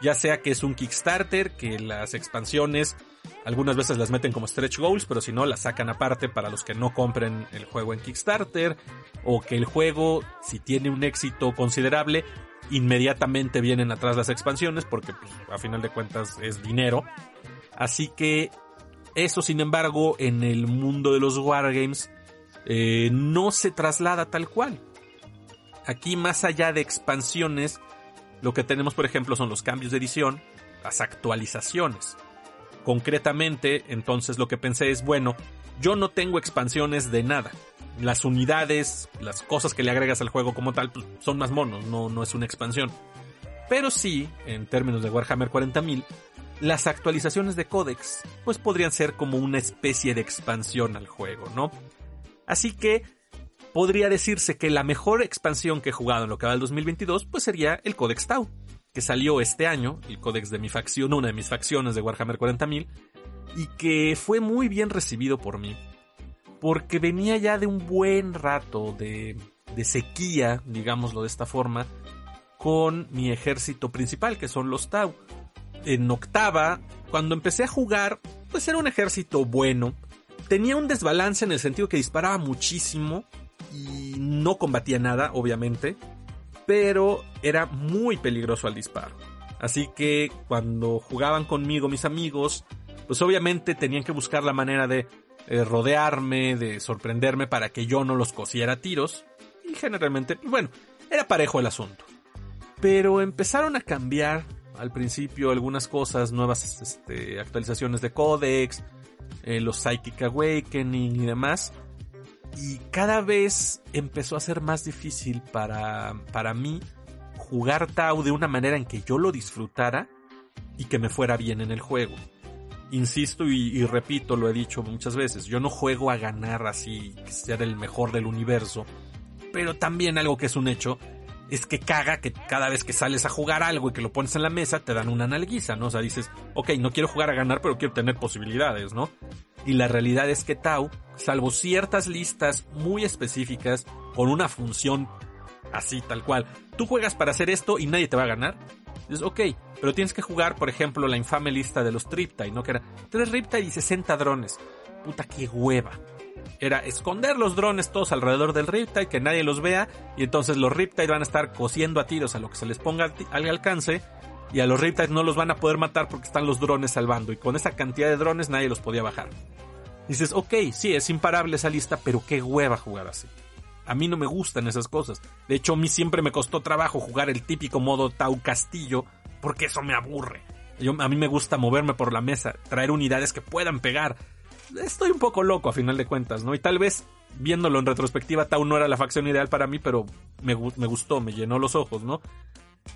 ya sea que es un Kickstarter, que las expansiones algunas veces las meten como stretch goals, pero si no las sacan aparte para los que no compren el juego en Kickstarter, o que el juego, si tiene un éxito considerable, inmediatamente vienen atrás las expansiones, porque pues, a final de cuentas es dinero. Así que eso, sin embargo, en el mundo de los wargames eh, no se traslada tal cual. Aquí, más allá de expansiones, lo que tenemos, por ejemplo, son los cambios de edición, las actualizaciones. Concretamente, entonces lo que pensé es, bueno, yo no tengo expansiones de nada. Las unidades, las cosas que le agregas al juego como tal, pues, son más monos, no, no es una expansión. Pero sí, en términos de Warhammer 40.000, las actualizaciones de códex, pues podrían ser como una especie de expansión al juego, ¿no? Así que podría decirse que la mejor expansión que he jugado en lo que va del 2022 pues sería el Codex Tau, que salió este año, el Codex de mi facción, una de mis facciones de Warhammer 40.000, y que fue muy bien recibido por mí, porque venía ya de un buen rato de, de sequía, digámoslo de esta forma, con mi ejército principal, que son los Tau. En octava, cuando empecé a jugar, pues era un ejército bueno. Tenía un desbalance en el sentido que disparaba muchísimo, y no combatía nada, obviamente, pero era muy peligroso al disparo. Así que cuando jugaban conmigo mis amigos, pues obviamente tenían que buscar la manera de eh, rodearme, de sorprenderme para que yo no los cosiera tiros. Y generalmente, bueno, era parejo el asunto. Pero empezaron a cambiar al principio algunas cosas, nuevas este, actualizaciones de Codex, eh, los Psychic Awakening y demás y cada vez empezó a ser más difícil para, para mí jugar Tau de una manera en que yo lo disfrutara y que me fuera bien en el juego. Insisto y, repito, lo he dicho muchas veces, yo no juego a ganar así, ser el mejor del universo, pero también algo que es un hecho es que caga que cada vez que sales a jugar algo y que lo pones en la mesa te dan una nalguiza, ¿no? O sea, dices, ok, no quiero jugar a ganar, pero quiero tener posibilidades, ¿no? Y la realidad es que Tau, salvo ciertas listas muy específicas, con una función así, tal cual, tú juegas para hacer esto y nadie te va a ganar. Dices, ok, pero tienes que jugar, por ejemplo, la infame lista de los Triptide, ¿no? Que era 3 Riptide y 60 drones. Puta, qué hueva. Era esconder los drones todos alrededor del Riptide, que nadie los vea, y entonces los Riptide van a estar cosiendo a tiros a lo que se les ponga al alcance, y a los Riptides no los van a poder matar porque están los drones salvando y con esa cantidad de drones nadie los podía bajar. Dices, ok, sí, es imparable esa lista, pero qué hueva jugar así. A mí no me gustan esas cosas. De hecho, a mí siempre me costó trabajo jugar el típico modo Tau Castillo, porque eso me aburre. Yo, a mí me gusta moverme por la mesa, traer unidades que puedan pegar. Estoy un poco loco a final de cuentas, ¿no? Y tal vez viéndolo en retrospectiva, Tau no era la facción ideal para mí, pero me, me gustó, me llenó los ojos, ¿no?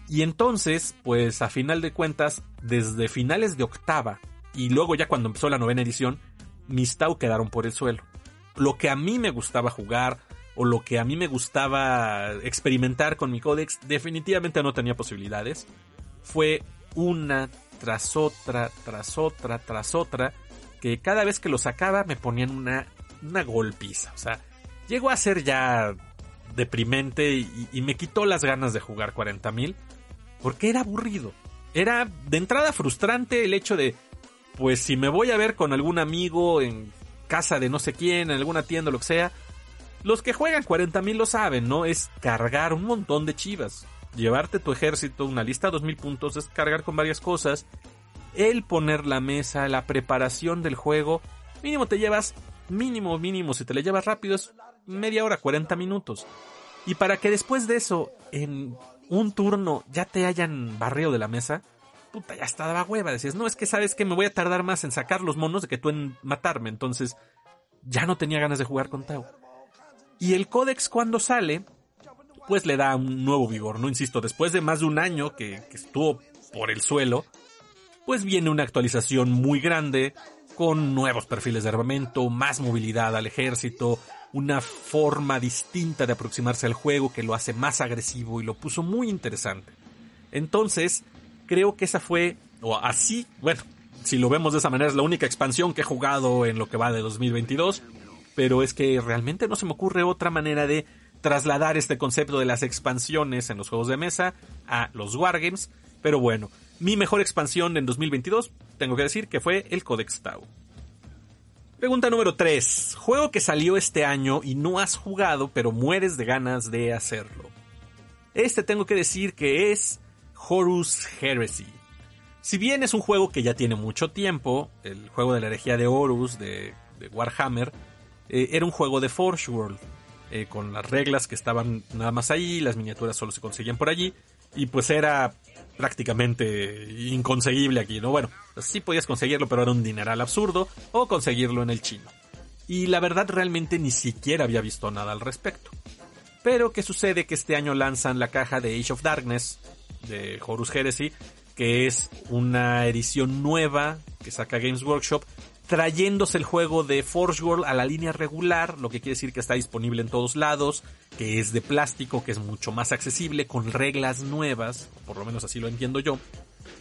Y entonces, pues a final de cuentas, desde finales de octava y luego ya cuando empezó la novena edición, mis Tau quedaron por el suelo. Lo que a mí me gustaba jugar o lo que a mí me gustaba experimentar con mi códex definitivamente no tenía posibilidades. Fue una tras otra, tras otra, tras otra, que cada vez que lo sacaba me ponían una, una golpiza. O sea, llegó a ser ya deprimente y, me quitó las ganas de jugar 40.000 porque era aburrido. Era de entrada frustrante el hecho de, pues si me voy a ver con algún amigo en casa de no sé quién, en alguna tienda, lo que sea, los que juegan 40.000 lo saben, ¿no? Es cargar un montón de chivas. Llevarte tu ejército, una lista de 2.000 puntos, es cargar con varias cosas. El poner la mesa, la preparación del juego, mínimo te llevas, mínimo, mínimo, si te le llevas rápido es media hora, 40 minutos. Y para que después de eso, en un turno, ya te hayan barrido de la mesa, puta, ya estaba hueva. Decías, no, es que sabes que me voy a tardar más en sacar los monos de que tú en matarme. Entonces, ya no tenía ganas de jugar con Tau. Y el códex cuando sale, pues le da un nuevo vigor, ¿no? Insisto, después de más de un año que estuvo por el suelo, pues viene una actualización muy grande, con nuevos perfiles de armamento, más movilidad al ejército, una forma distinta de aproximarse al juego que lo hace más agresivo y lo puso muy interesante. Entonces, creo que esa fue, o así, bueno, si lo vemos de esa manera, es la única expansión que he jugado en lo que va de 2022, pero es que realmente no se me ocurre otra manera de trasladar este concepto de las expansiones en los juegos de mesa a los wargames, pero bueno, mi mejor expansión en 2022, tengo que decir que fue el Codex Tau. Pregunta número 3. Juego que salió este año y no has jugado, pero mueres de ganas de hacerlo. Este tengo que decir que es Horus Heresy. Si bien es un juego que ya tiene mucho tiempo, el juego de la herejía de Horus de, Warhammer, eh, era un juego de Forge World, eh, con las reglas que estaban nada más ahí, las miniaturas solo se conseguían por allí, y pues era prácticamente inconseguible aquí, ¿no? Bueno, sí podías conseguirlo, pero era un dineral absurdo, o conseguirlo en el chino. Y la verdad realmente ni siquiera había visto nada al respecto. Pero ¿qué sucede? Que este año lanzan la caja de Age of Darkness, de Horus Heresy, que es una edición nueva que saca Games Workshop, trayéndose el juego de Forge World a la línea regular, lo que quiere decir que está disponible en todos lados, que es de plástico, que es mucho más accesible, con reglas nuevas, por lo menos así lo entiendo yo,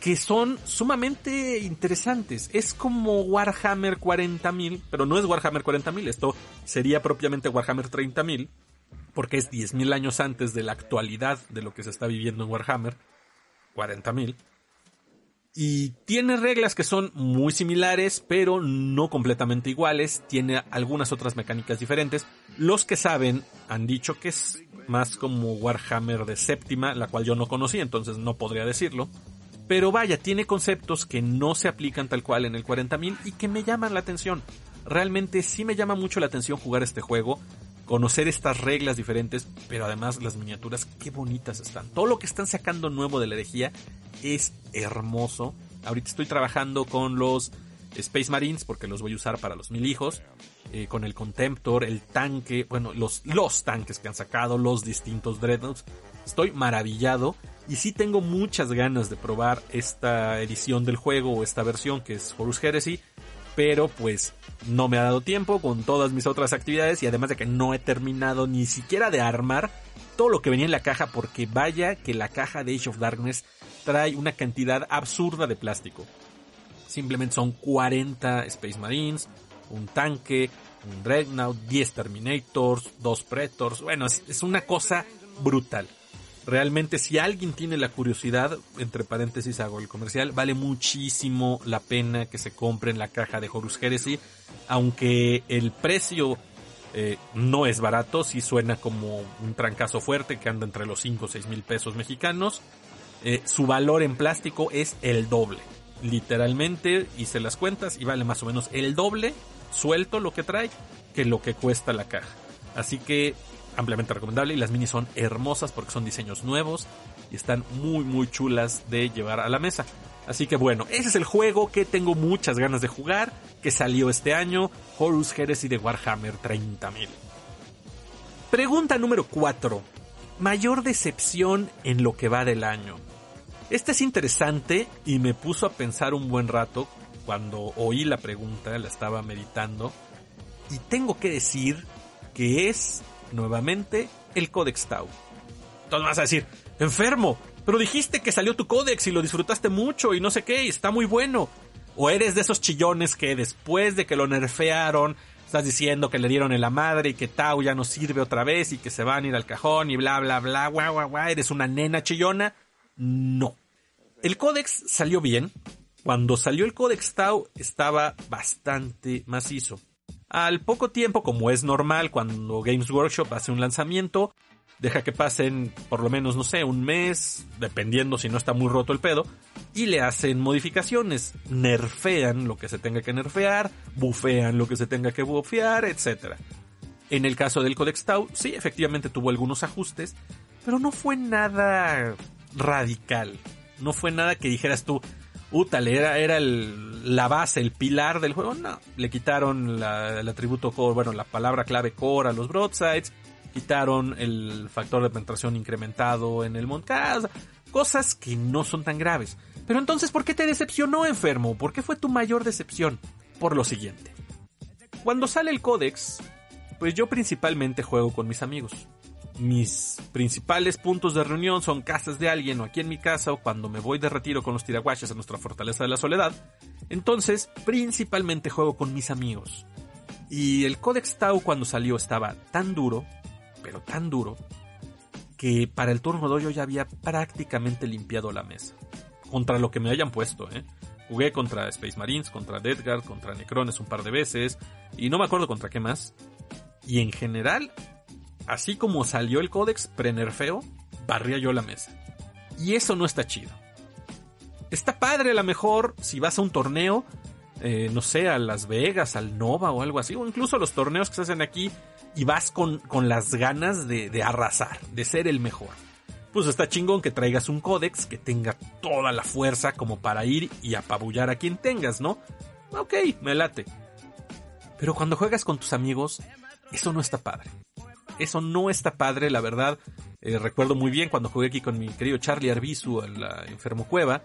que son sumamente interesantes. Es como Warhammer 40.000, pero no es Warhammer 40.000, esto sería propiamente Warhammer 30.000, porque es 10.000 años antes de la actualidad de lo que se está viviendo en Warhammer 40.000. Y tiene reglas que son muy similares, pero no completamente iguales. Tiene algunas otras mecánicas diferentes. Los que saben han dicho que es más como Warhammer de séptima, la cual yo no conocí, entonces no podría decirlo. Pero vaya, tiene conceptos que no se aplican tal cual en el 40.000 y que me llaman la atención. Realmente sí me llama mucho la atención jugar este juego conocer estas reglas diferentes, pero además las miniaturas, qué bonitas están. Todo lo que están sacando nuevo de la herejía es hermoso. Ahorita estoy trabajando con los Space Marines porque los voy a usar para los mil hijos. Eh, con el Contemptor, el tanque, bueno, los, los tanques que han sacado, los distintos Dreadnoughts. Estoy maravillado y sí tengo muchas ganas de probar esta edición del juego o esta versión que es Horus Heresy pero pues no me ha dado tiempo con todas mis otras actividades y además de que no he terminado ni siquiera de armar todo lo que venía en la caja porque vaya que la caja de Age of Darkness trae una cantidad absurda de plástico. Simplemente son 40 Space Marines, un tanque, un Dreadnought, 10 Terminators, 2 Pretors, bueno, es una cosa brutal. Realmente si alguien tiene la curiosidad, entre paréntesis hago el comercial, vale muchísimo la pena que se compre en la caja de Horus Heresy, aunque el precio eh, no es barato, sí suena como un trancazo fuerte que anda entre los 5 o 6 mil pesos mexicanos. Eh, su valor en plástico es el doble. Literalmente hice las cuentas y vale más o menos el doble suelto lo que trae que lo que cuesta la caja. Así que ampliamente recomendable y las minis son hermosas porque son diseños nuevos y están muy muy chulas de llevar a la mesa. Así que bueno, ese es el juego que tengo muchas ganas de jugar, que salió este año, Horus Heresy de Warhammer 30.000. Pregunta número 4. Mayor decepción en lo que va del año. Esta es interesante y me puso a pensar un buen rato cuando oí la pregunta, la estaba meditando. Y tengo que decir que es, nuevamente, el Codex Tau. Entonces vas a decir, enfermo, pero dijiste que salió tu Codex y lo disfrutaste mucho y no sé qué, y está muy bueno. O eres de esos chillones que después de que lo nerfearon, estás diciendo que le dieron en la madre y que Tau ya no sirve otra vez y que se van a ir al cajón y bla bla bla, guau guau guau, eres una nena chillona. No. El códex salió bien. Cuando salió el códex Tau estaba bastante macizo. Al poco tiempo, como es normal cuando Games Workshop hace un lanzamiento, deja que pasen por lo menos, no sé, un mes, dependiendo si no está muy roto el pedo, y le hacen modificaciones, nerfean lo que se tenga que nerfear, bufean lo que se tenga que bufear, etc. En el caso del Codex Tau, sí, efectivamente tuvo algunos ajustes, pero no fue nada radical. No fue nada que dijeras tú, útale, era, era la base, el pilar del juego. No, le quitaron el atributo core, bueno, la palabra clave core a los broadsides, quitaron el factor de penetración incrementado en el Montcast, cosas que no son tan graves. Pero entonces, ¿por qué te decepcionó, enfermo? ¿Por qué fue tu mayor decepción? Por lo siguiente. Cuando sale el códex, pues yo principalmente juego con mis amigos. Mis principales puntos de reunión son casas de alguien o aquí en mi casa o cuando me voy de retiro con los tiraguaches a nuestra fortaleza de la soledad. Entonces, principalmente juego con mis amigos. Y el Codex Tau cuando salió estaba tan duro pero tan duro, que para el turno 2 yo ya había prácticamente limpiado la mesa. Contra lo que me hayan puesto, ¿eh? Jugué contra Space Marines, contra Deadguard, contra Necrones un par de veces, y no me acuerdo contra qué más. Y en general, así como salió el códex prenerfeo, barría yo la mesa. Y eso no está chido. Está padre a lo mejor si vas a un torneo, eh, no sé, a Las Vegas, al Nova o algo así, o incluso los torneos que se hacen aquí y vas con, con las ganas de, de arrasar, de ser el mejor. Pues está chingón que traigas un códex que tenga toda la fuerza como para ir y apabullar a quien tengas, ¿no? Ok, me late. Pero cuando juegas con tus amigos, eso no está padre. Eso no está padre, la verdad. Eh, recuerdo muy bien cuando jugué aquí con mi querido Charlie Arbizu a la Enfermo Cueva.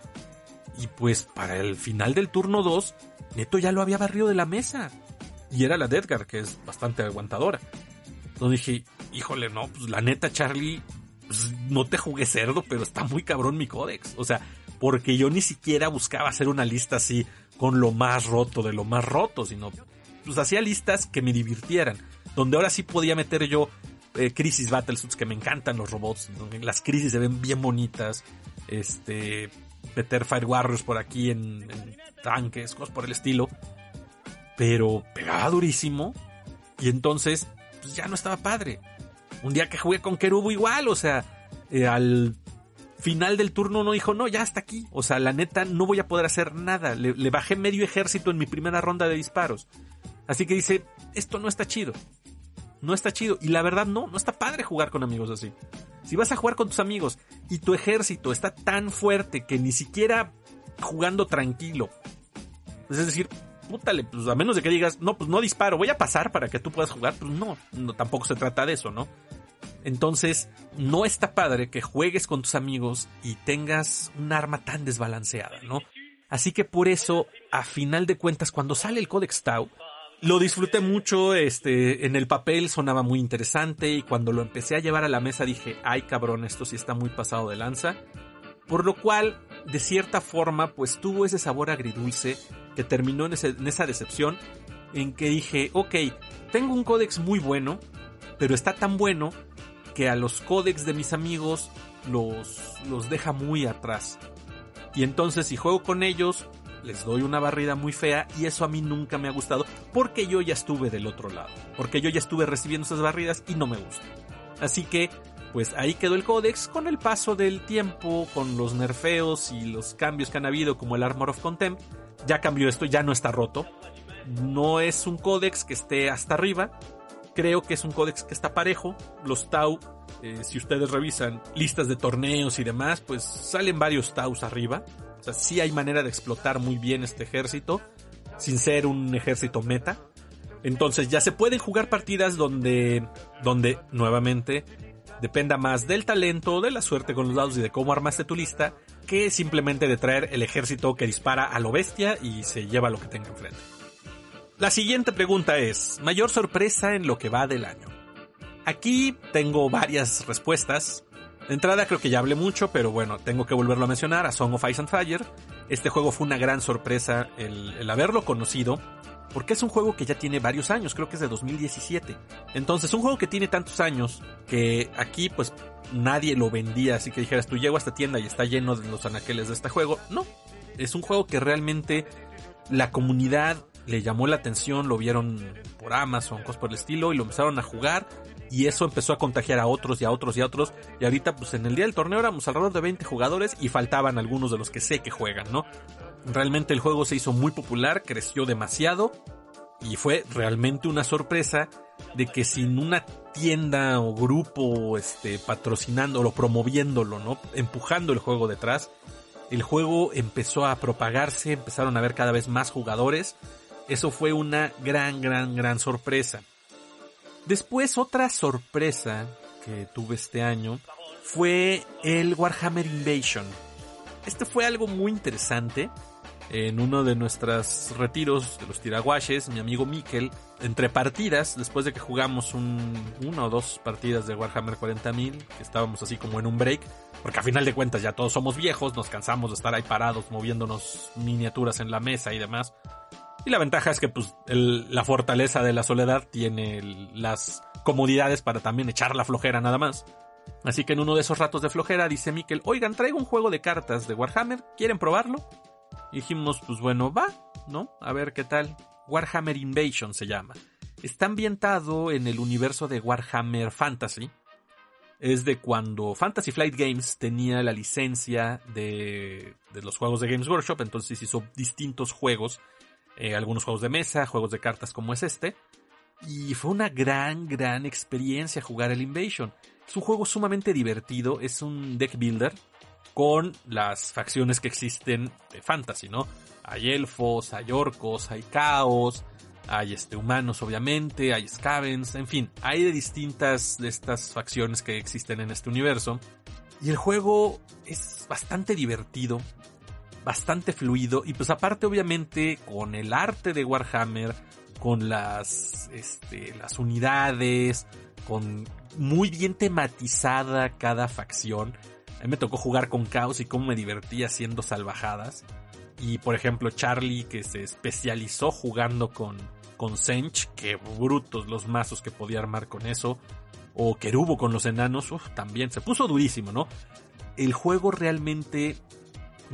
Y pues para el final del turno 2, Neto ya lo había barrido de la mesa y era la de Edgar, que es bastante aguantadora. Entonces dije, híjole, no, pues la neta, Charlie, pues, no te jugué cerdo, pero está muy cabrón mi códex. O sea, porque yo ni siquiera buscaba hacer una lista así con lo más roto de lo más roto, sino pues hacía listas que me divirtieran. Donde ahora sí podía meter yo eh, Crisis Battlesuits, que me encantan los robots, las crisis se ven bien bonitas. Este, meter Fire Warriors por aquí en, tanques, cosas por el estilo pero pegaba durísimo y entonces pues ya no estaba padre. Un día que jugué con Kerubo igual, o sea, eh, al final del turno no dijo, no, ya hasta aquí. O sea, la neta no voy a poder hacer nada. Le, le, bajé medio ejército en mi primera ronda de disparos. Así que dice, esto no está chido. No está chido. Y la verdad no, no está padre jugar con amigos así. Si vas a jugar con tus amigos y tu ejército está tan fuerte que ni siquiera jugando tranquilo. Pues es decir, pútale, pues a menos de que digas, no, pues no disparo, voy a pasar para que tú puedas jugar, pues no, no tampoco se trata de eso, ¿no? Entonces, no está padre que juegues con tus amigos y tengas un arma tan desbalanceada, ¿no? Así que por eso, a final de cuentas, cuando sale el Codex Tau, lo disfruté mucho, este, en el papel sonaba muy interesante y cuando lo empecé a llevar a la mesa dije, ay cabrón, esto sí está muy pasado de lanza. Por lo cual, de cierta forma, pues tuvo ese sabor agridulce que terminó en, esa decepción en que dije, ok, tengo un códex muy bueno, pero está tan bueno que a los códex de mis amigos los, los deja muy atrás. Y entonces si juego con ellos, les doy una barrida muy fea y eso a mí nunca me ha gustado porque yo ya estuve del otro lado, porque yo ya estuve recibiendo esas barridas y no me gusta. Así que, pues ahí quedó el códex con el paso del tiempo, con los nerfeos y los cambios que han habido como el Armor of Contempt, ya cambió esto, ya no está roto. No es un códex que esté hasta arriba. Creo que es un códex que está parejo. Los Tau, eh, si ustedes revisan listas de torneos y demás, pues salen varios Taus arriba. O sea, sí hay manera de explotar muy bien este ejército, sin ser un ejército meta. Entonces ya se pueden jugar partidas donde, donde nuevamente dependa más del talento, de la suerte con los dados y de cómo armaste tu lista, que simplemente de traer el ejército que dispara a lo bestia y se lleva lo que tenga enfrente. La siguiente pregunta es, mayor sorpresa en lo que va del año. Aquí tengo varias respuestas. Entrada creo que ya hablé mucho, pero bueno, tengo que volverlo a mencionar, a Song of Ice and Fire. Este juego fue una gran sorpresa el, el haberlo conocido, porque es un juego que ya tiene varios años, creo que es de 2017. Entonces, un juego que tiene tantos años que aquí pues nadie lo vendía, así que dijeras tú llego a esta tienda y está lleno de los anaqueles de este juego. No, es un juego que realmente la comunidad le llamó la atención, lo vieron por Amazon, cosas por el estilo, y lo empezaron a jugar. Y eso empezó a contagiar a otros y a otros y a otros. Y ahorita, pues en el día del torneo éramos alrededor de 20 jugadores y faltaban algunos de los que sé que juegan, ¿no? Realmente el juego se hizo muy popular, creció demasiado. Y fue realmente una sorpresa de que sin una tienda o grupo este, patrocinándolo, promoviéndolo, ¿no? Empujando el juego detrás, el juego empezó a propagarse, empezaron a ver cada vez más jugadores eso fue una gran, gran, gran sorpresa. Después otra sorpresa que tuve este año fue el Warhammer Invasion. Este fue algo muy interesante. En uno de nuestros retiros de los tiraguaches, mi amigo Mikel, entre partidas, después de que jugamos un, una o dos partidas de Warhammer 40.000, que estábamos así como en un break, porque a final de cuentas ya todos somos viejos, nos cansamos de estar ahí parados moviéndonos miniaturas en la mesa y demás. Y la ventaja es que pues la fortaleza de la soledad tiene las comodidades para también echar la flojera nada más. Así que en uno de esos ratos de flojera dice Mikkel, oigan, traigo un juego de cartas de Warhammer, ¿quieren probarlo? Y dijimos, pues bueno, va, ¿no? A ver qué tal. Warhammer Invasion se llama. Está ambientado en el universo de Warhammer Fantasy. Es de cuando Fantasy Flight Games tenía la licencia de, de los juegos de Games Workshop, entonces hizo distintos juegos eh, algunos juegos de mesa, juegos de cartas como es este. Y fue una gran, gran experiencia jugar el Invasion. Es un juego sumamente divertido, es un deck builder con las facciones que existen de fantasy, ¿no? Hay elfos, hay orcos, hay caos, hay este, humanos obviamente, hay scavens, en fin, hay de distintas de estas facciones que existen en este universo. Y el juego es bastante divertido, bastante fluido y pues aparte obviamente con el arte de Warhammer, con las, este, las unidades, con muy bien tematizada cada facción. A mí me tocó jugar con Caos y cómo me divertí haciendo salvajadas. Y por ejemplo Charlie que se especializó jugando con, con Sench, que brutos los mazos que podía armar con eso. O Kerubo con los enanos, también se puso durísimo, ¿no? El juego realmente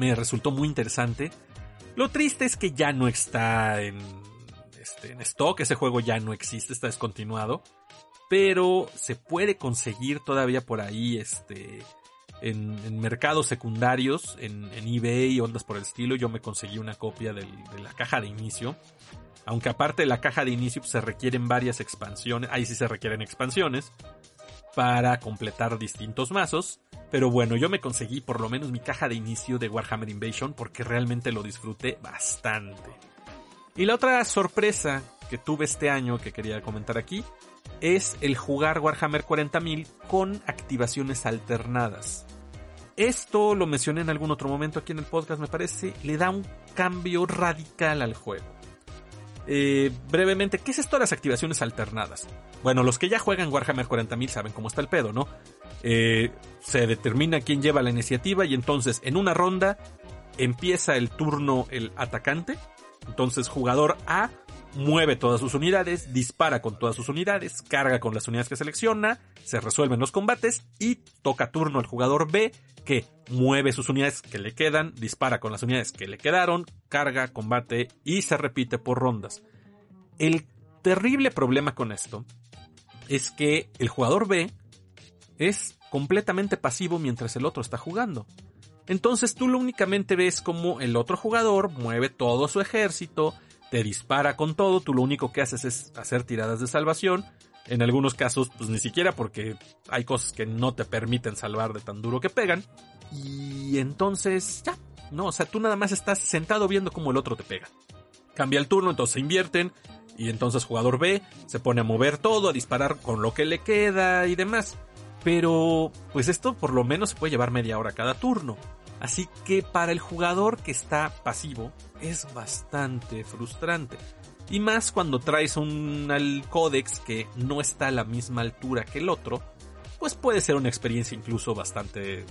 me resultó muy interesante. Lo triste es que ya no está en, este, stock, ese juego ya no existe, está descontinuado. Pero se puede conseguir todavía por ahí, este, en, mercados secundarios, en, eBay y ondas por el estilo. Yo me conseguí una copia de la caja de inicio. Aunque aparte de la caja de inicio pues, se requieren varias expansiones, ahí sí se requieren expansiones para completar distintos mazos. Pero bueno, yo me conseguí por lo menos mi caja de inicio de Warhammer Invasion porque realmente lo disfruté bastante. Y la otra sorpresa que tuve este año que quería comentar aquí es el jugar Warhammer 40.000 con activaciones alternadas. Esto lo mencioné en algún otro momento aquí en el podcast, me parece, le da un cambio radical al juego. Eh, brevemente, ¿qué es esto de las activaciones alternadas? Bueno, los que ya juegan Warhammer 40.000 saben cómo está el pedo, ¿no? Eh, se determina quién lleva la iniciativa y entonces en una ronda empieza el turno el atacante. Entonces jugador A mueve todas sus unidades, dispara con todas sus unidades, carga con las unidades que selecciona, se resuelven los combates y toca turno al jugador B que mueve sus unidades que le quedan, dispara con las unidades que le quedaron, carga, combate y se repite por rondas. El terrible problema con esto es que el jugador B es completamente pasivo mientras el otro está jugando. Entonces tú lo únicamente ves como el otro jugador mueve todo su ejército, te dispara con todo, tú lo único que haces es hacer tiradas de salvación. En algunos casos, pues ni siquiera porque hay cosas que no te permiten salvar de tan duro que pegan. Y entonces, ya, no, o sea, tú nada más estás sentado viendo cómo el otro te pega. Cambia el turno, entonces se invierten Y entonces jugador B se pone a mover todo, a disparar con lo que le queda y demás. Pero, pues esto por lo menos se puede llevar media hora cada turno. Así que para el jugador que está pasivo es bastante frustrante. Y más cuando traes un al códex que no está a la misma altura que el otro, pues puede ser una experiencia incluso bastante eh,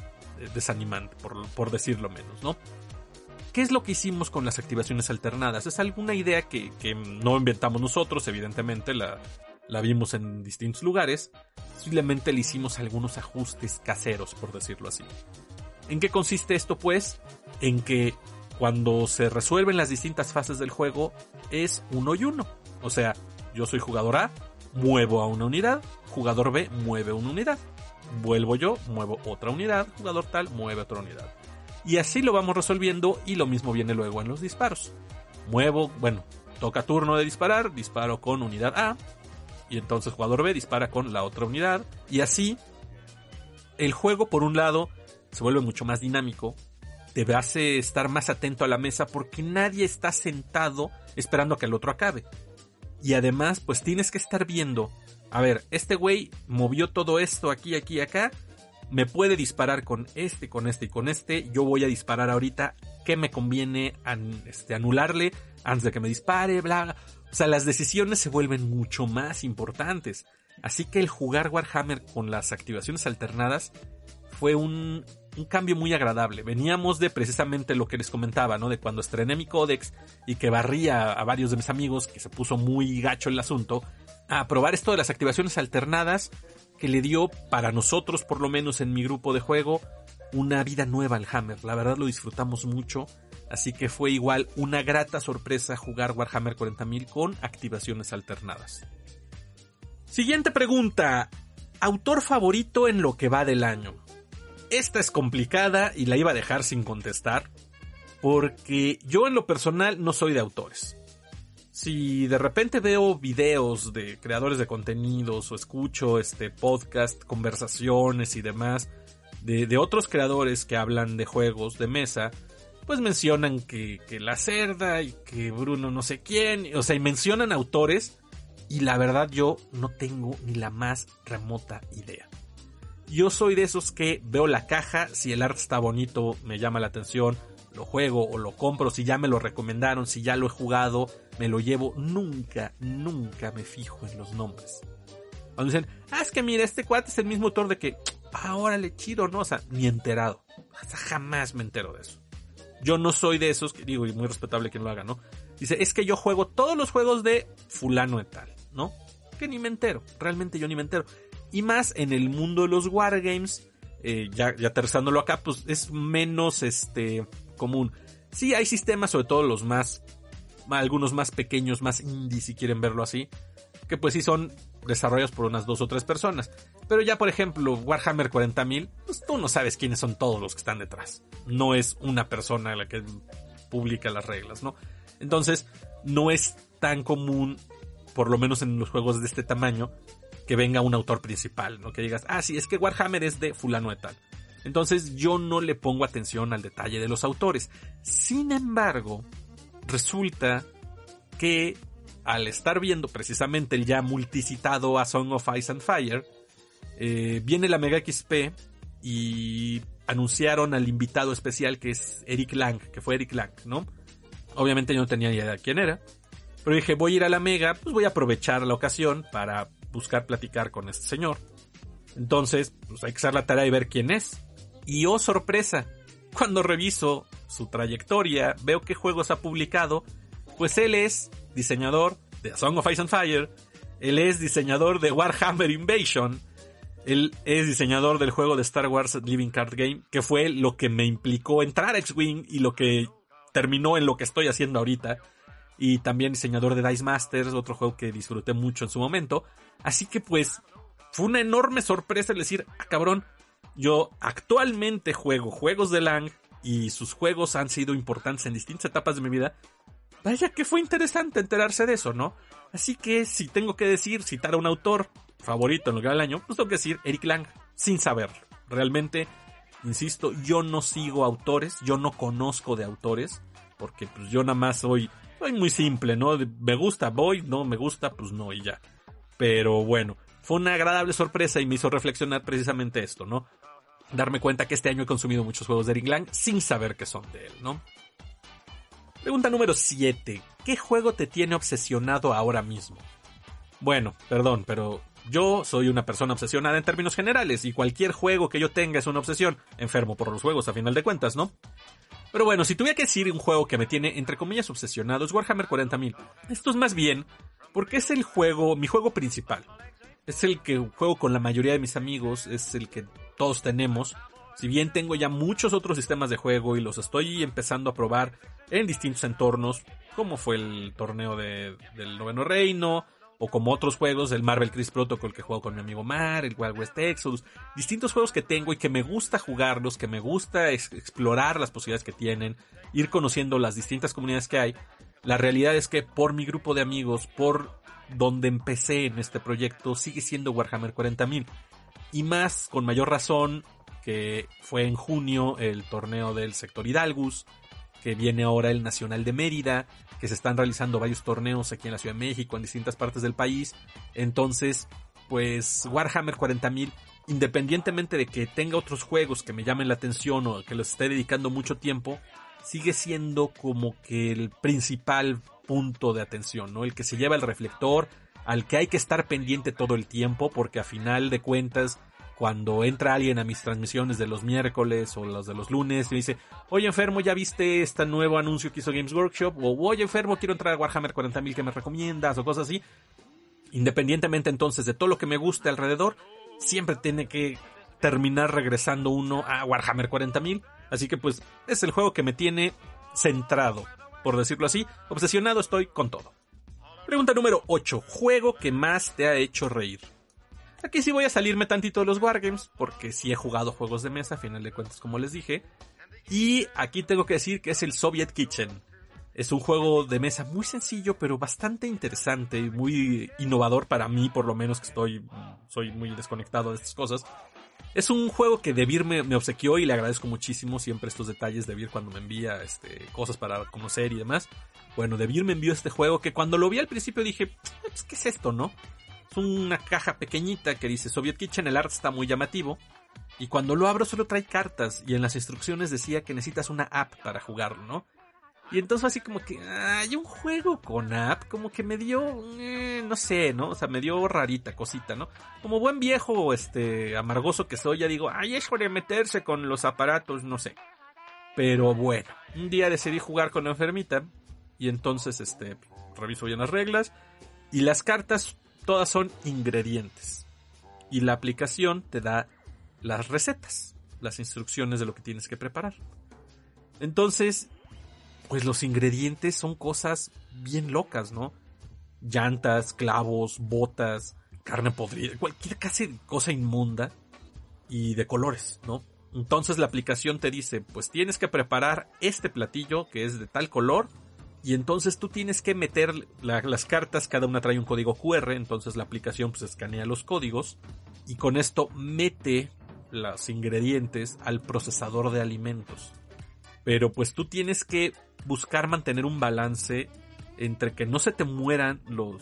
desanimante, por, por decirlo menos, ¿no? ¿Qué es lo que hicimos con las activaciones alternadas? Es alguna idea que, no inventamos nosotros, evidentemente la, la vimos en distintos lugares, simplemente le hicimos algunos ajustes caseros, por decirlo así. ¿En qué consiste esto pues? En que cuando se resuelven las distintas fases del juego es uno y uno. O sea, yo soy jugador A, muevo a una unidad, jugador B mueve una unidad. Vuelvo yo, muevo otra unidad, jugador tal mueve otra unidad. Y así lo vamos resolviendo y lo mismo viene luego en los disparos. Muevo, bueno, toca turno de disparar, disparo con unidad A. Y entonces jugador B dispara con la otra unidad. Y así el juego por un lado se vuelve mucho más dinámico. Te hace estar más atento a la mesa porque nadie está sentado esperando a que el otro acabe. Y además pues tienes que estar viendo. A ver, este güey movió todo esto aquí, aquí, acá me puede disparar con este, con este y con este. Yo voy a disparar ahorita. ¿Qué me conviene este, anularle antes de que me dispare? Bla, O sea, las decisiones se vuelven mucho más importantes. Así que el jugar Warhammer con las activaciones alternadas fue un, un cambio muy agradable. Veníamos de precisamente lo que les comentaba, ¿no? De cuando estrené mi códex y que barría a varios de mis amigos, que se puso muy gacho el asunto, a probar esto de las activaciones alternadas que le dio, para nosotros por lo menos en mi grupo de juego, una vida nueva al Hammer. La verdad lo disfrutamos mucho, así que fue igual una grata sorpresa jugar Warhammer 40.000 con activaciones alternadas. Siguiente pregunta. Autor favorito en lo que va del año. Esta es complicada y la iba a dejar sin contestar, porque yo en lo personal no soy de autores si de repente veo videos de creadores de contenidos o escucho este podcast, conversaciones y demás de, otros creadores que hablan de juegos de mesa, pues mencionan que, que, la cerda y que Bruno no sé quién, o sea, y mencionan autores y la verdad yo no tengo ni la más remota idea. Yo soy de esos que veo la caja, si el arte está bonito me llama la atención, lo juego o lo compro, si ya me lo recomendaron, si ya lo he jugado, me lo llevo. Nunca, nunca me fijo en los nombres. Cuando dicen, ah, es que mira, este cuate es el mismo autor de que, ahora le chido, ¿no? O sea, ni enterado. Hasta jamás me entero de eso. Yo no soy de esos, que digo, y muy respetable quien lo haga, ¿no? Dice, es que yo juego todos los juegos de fulano de tal, ¿no? Que ni me entero, realmente yo ni me entero. Y más en el mundo de los wargames, eh, ya, ya aterrizándolo acá, pues es menos, este, común. Sí, hay sistemas, sobre todo los más, algunos más pequeños, más indie, si quieren verlo así, que pues sí son desarrollados por unas dos o tres personas. Pero ya, por ejemplo, Warhammer 40.000, pues tú no sabes quiénes son todos los que están detrás. No es una persona la que publica las reglas, ¿no? Entonces, no es tan común, por lo menos en los juegos de este tamaño, que venga un autor principal, ¿no? Que digas, ah, sí, es que Warhammer es de fulano de tal. Entonces yo no le pongo atención al detalle de los autores. Sin embargo, resulta que al estar viendo precisamente el ya multicitado A Song of Ice and Fire, eh, viene la Mega XP y anunciaron al invitado especial que es Eric Lang, que fue Eric Lang, ¿no? Obviamente yo no tenía ni idea de quién era, pero dije voy a ir a la Mega, pues voy a aprovechar la ocasión para buscar platicar con este señor. Entonces, pues hay que hacer la tarea y ver quién es. Y oh sorpresa, cuando reviso su trayectoria, veo qué juegos ha publicado, pues él es diseñador de A Song of Ice and Fire, él es diseñador de Warhammer Invasion, él es diseñador del juego de Star Wars Living Card Game, que fue lo que me implicó entrar a X-Wing y lo que terminó en lo que estoy haciendo ahorita. Y también diseñador de Dice Masters, otro juego que disfruté mucho en su momento. Así que pues fue una enorme sorpresa el decir, ah cabrón, yo actualmente juego juegos de Lang y sus juegos han sido importantes en distintas etapas de mi vida. Vaya que fue interesante enterarse de eso, ¿no? Así que si tengo que decir, citar a un autor favorito en lo que del año, pues tengo que decir Eric Lang, sin saber. Realmente, insisto, yo no sigo autores, yo no conozco de autores, porque pues yo nada más soy soy muy simple, ¿no? Me gusta, voy, no me gusta, pues no, y ya. Pero bueno, fue una agradable sorpresa y me hizo reflexionar precisamente esto, ¿no? Darme cuenta que este año he consumido muchos juegos de Ringlang sin saber que son de él, ¿no? Pregunta número 7. ¿Qué juego te tiene obsesionado ahora mismo? Bueno, perdón, pero yo soy una persona obsesionada en términos generales y cualquier juego que yo tenga es una obsesión. Enfermo por los juegos a final de cuentas, ¿no? Pero bueno, si tuviera que decir un juego que me tiene entre comillas obsesionado es Warhammer 40.000. Esto es más bien porque es el juego, mi juego principal. Es el que juego con la mayoría de mis amigos, es el que todos tenemos. Si bien tengo ya muchos otros sistemas de juego y los estoy empezando a probar en distintos entornos, como fue el torneo de, del Noveno Reino, o como otros juegos, el Marvel Chris Protocol que juego con mi amigo Mar, el Wild West Exodus, distintos juegos que tengo y que me gusta jugarlos, que me gusta explorar las posibilidades que tienen, ir conociendo las distintas comunidades que hay. La realidad es que por mi grupo de amigos, por donde empecé en este proyecto, sigue siendo Warhammer 40.000. Y más, con mayor razón, que fue en junio el torneo del sector Hidalgus, que viene ahora el Nacional de Mérida, que se están realizando varios torneos aquí en la Ciudad de México, en distintas partes del país. Entonces, pues Warhammer 40.000, independientemente de que tenga otros juegos que me llamen la atención o que los esté dedicando mucho tiempo, sigue siendo como que el principal punto de atención, ¿no? El que se lleva el reflector, al que hay que estar pendiente todo el tiempo, porque a final de cuentas cuando entra alguien a mis transmisiones de los miércoles o los de los lunes y dice, oye enfermo, ¿ya viste este nuevo anuncio que hizo Games Workshop? O oye enfermo, quiero entrar a Warhammer 40.000 que me recomiendas o cosas así. Independientemente entonces de todo lo que me guste alrededor, siempre tiene que terminar regresando uno a Warhammer 40.000. Así que pues es el juego que me tiene centrado, por decirlo así. Obsesionado estoy con todo. Pregunta número 8. Juego que más te ha hecho reír. Aquí sí voy a salirme tantito de los Wargames, porque sí he jugado juegos de mesa, a final de cuentas, como les dije. Y aquí tengo que decir que es el Soviet Kitchen. Es un juego de mesa muy sencillo, pero bastante interesante y muy innovador para mí, por lo menos que estoy, soy muy desconectado de estas cosas. Es un juego que Debir me, obsequió y le agradezco muchísimo siempre estos detalles de Debir cuando me envía este, cosas para conocer y demás. Bueno, Debir me envió este juego que cuando lo vi al principio dije, pues, ¿qué es esto, no? Es una caja pequeñita que dice Soviet Kitchen, el arte está muy llamativo. Y cuando lo abro solo trae cartas y en las instrucciones decía que necesitas una app para jugarlo, ¿no? Y entonces así como que, hay un juego con app, como que me dio, eh, no sé, ¿no? O sea, me dio rarita, cosita, ¿no? Como buen viejo, este, amargoso que soy, ya digo, ay, es de meterse con los aparatos, no sé. Pero bueno, un día decidí jugar con la enfermita y entonces, este, reviso bien las reglas y las cartas todas son ingredientes. Y la aplicación te da las recetas, las instrucciones de lo que tienes que preparar. Entonces, pues los ingredientes son cosas bien locas, ¿no? Llantas, clavos, botas, carne podrida, cualquier casi cosa inmunda y de colores, ¿no? Entonces la aplicación te dice, pues tienes que preparar este platillo que es de tal color y entonces tú tienes que meter las cartas, cada una trae un código QR, entonces la aplicación pues escanea los códigos y con esto mete los ingredientes al procesador de alimentos. Pero pues tú tienes que buscar mantener un balance entre que no se te mueran los,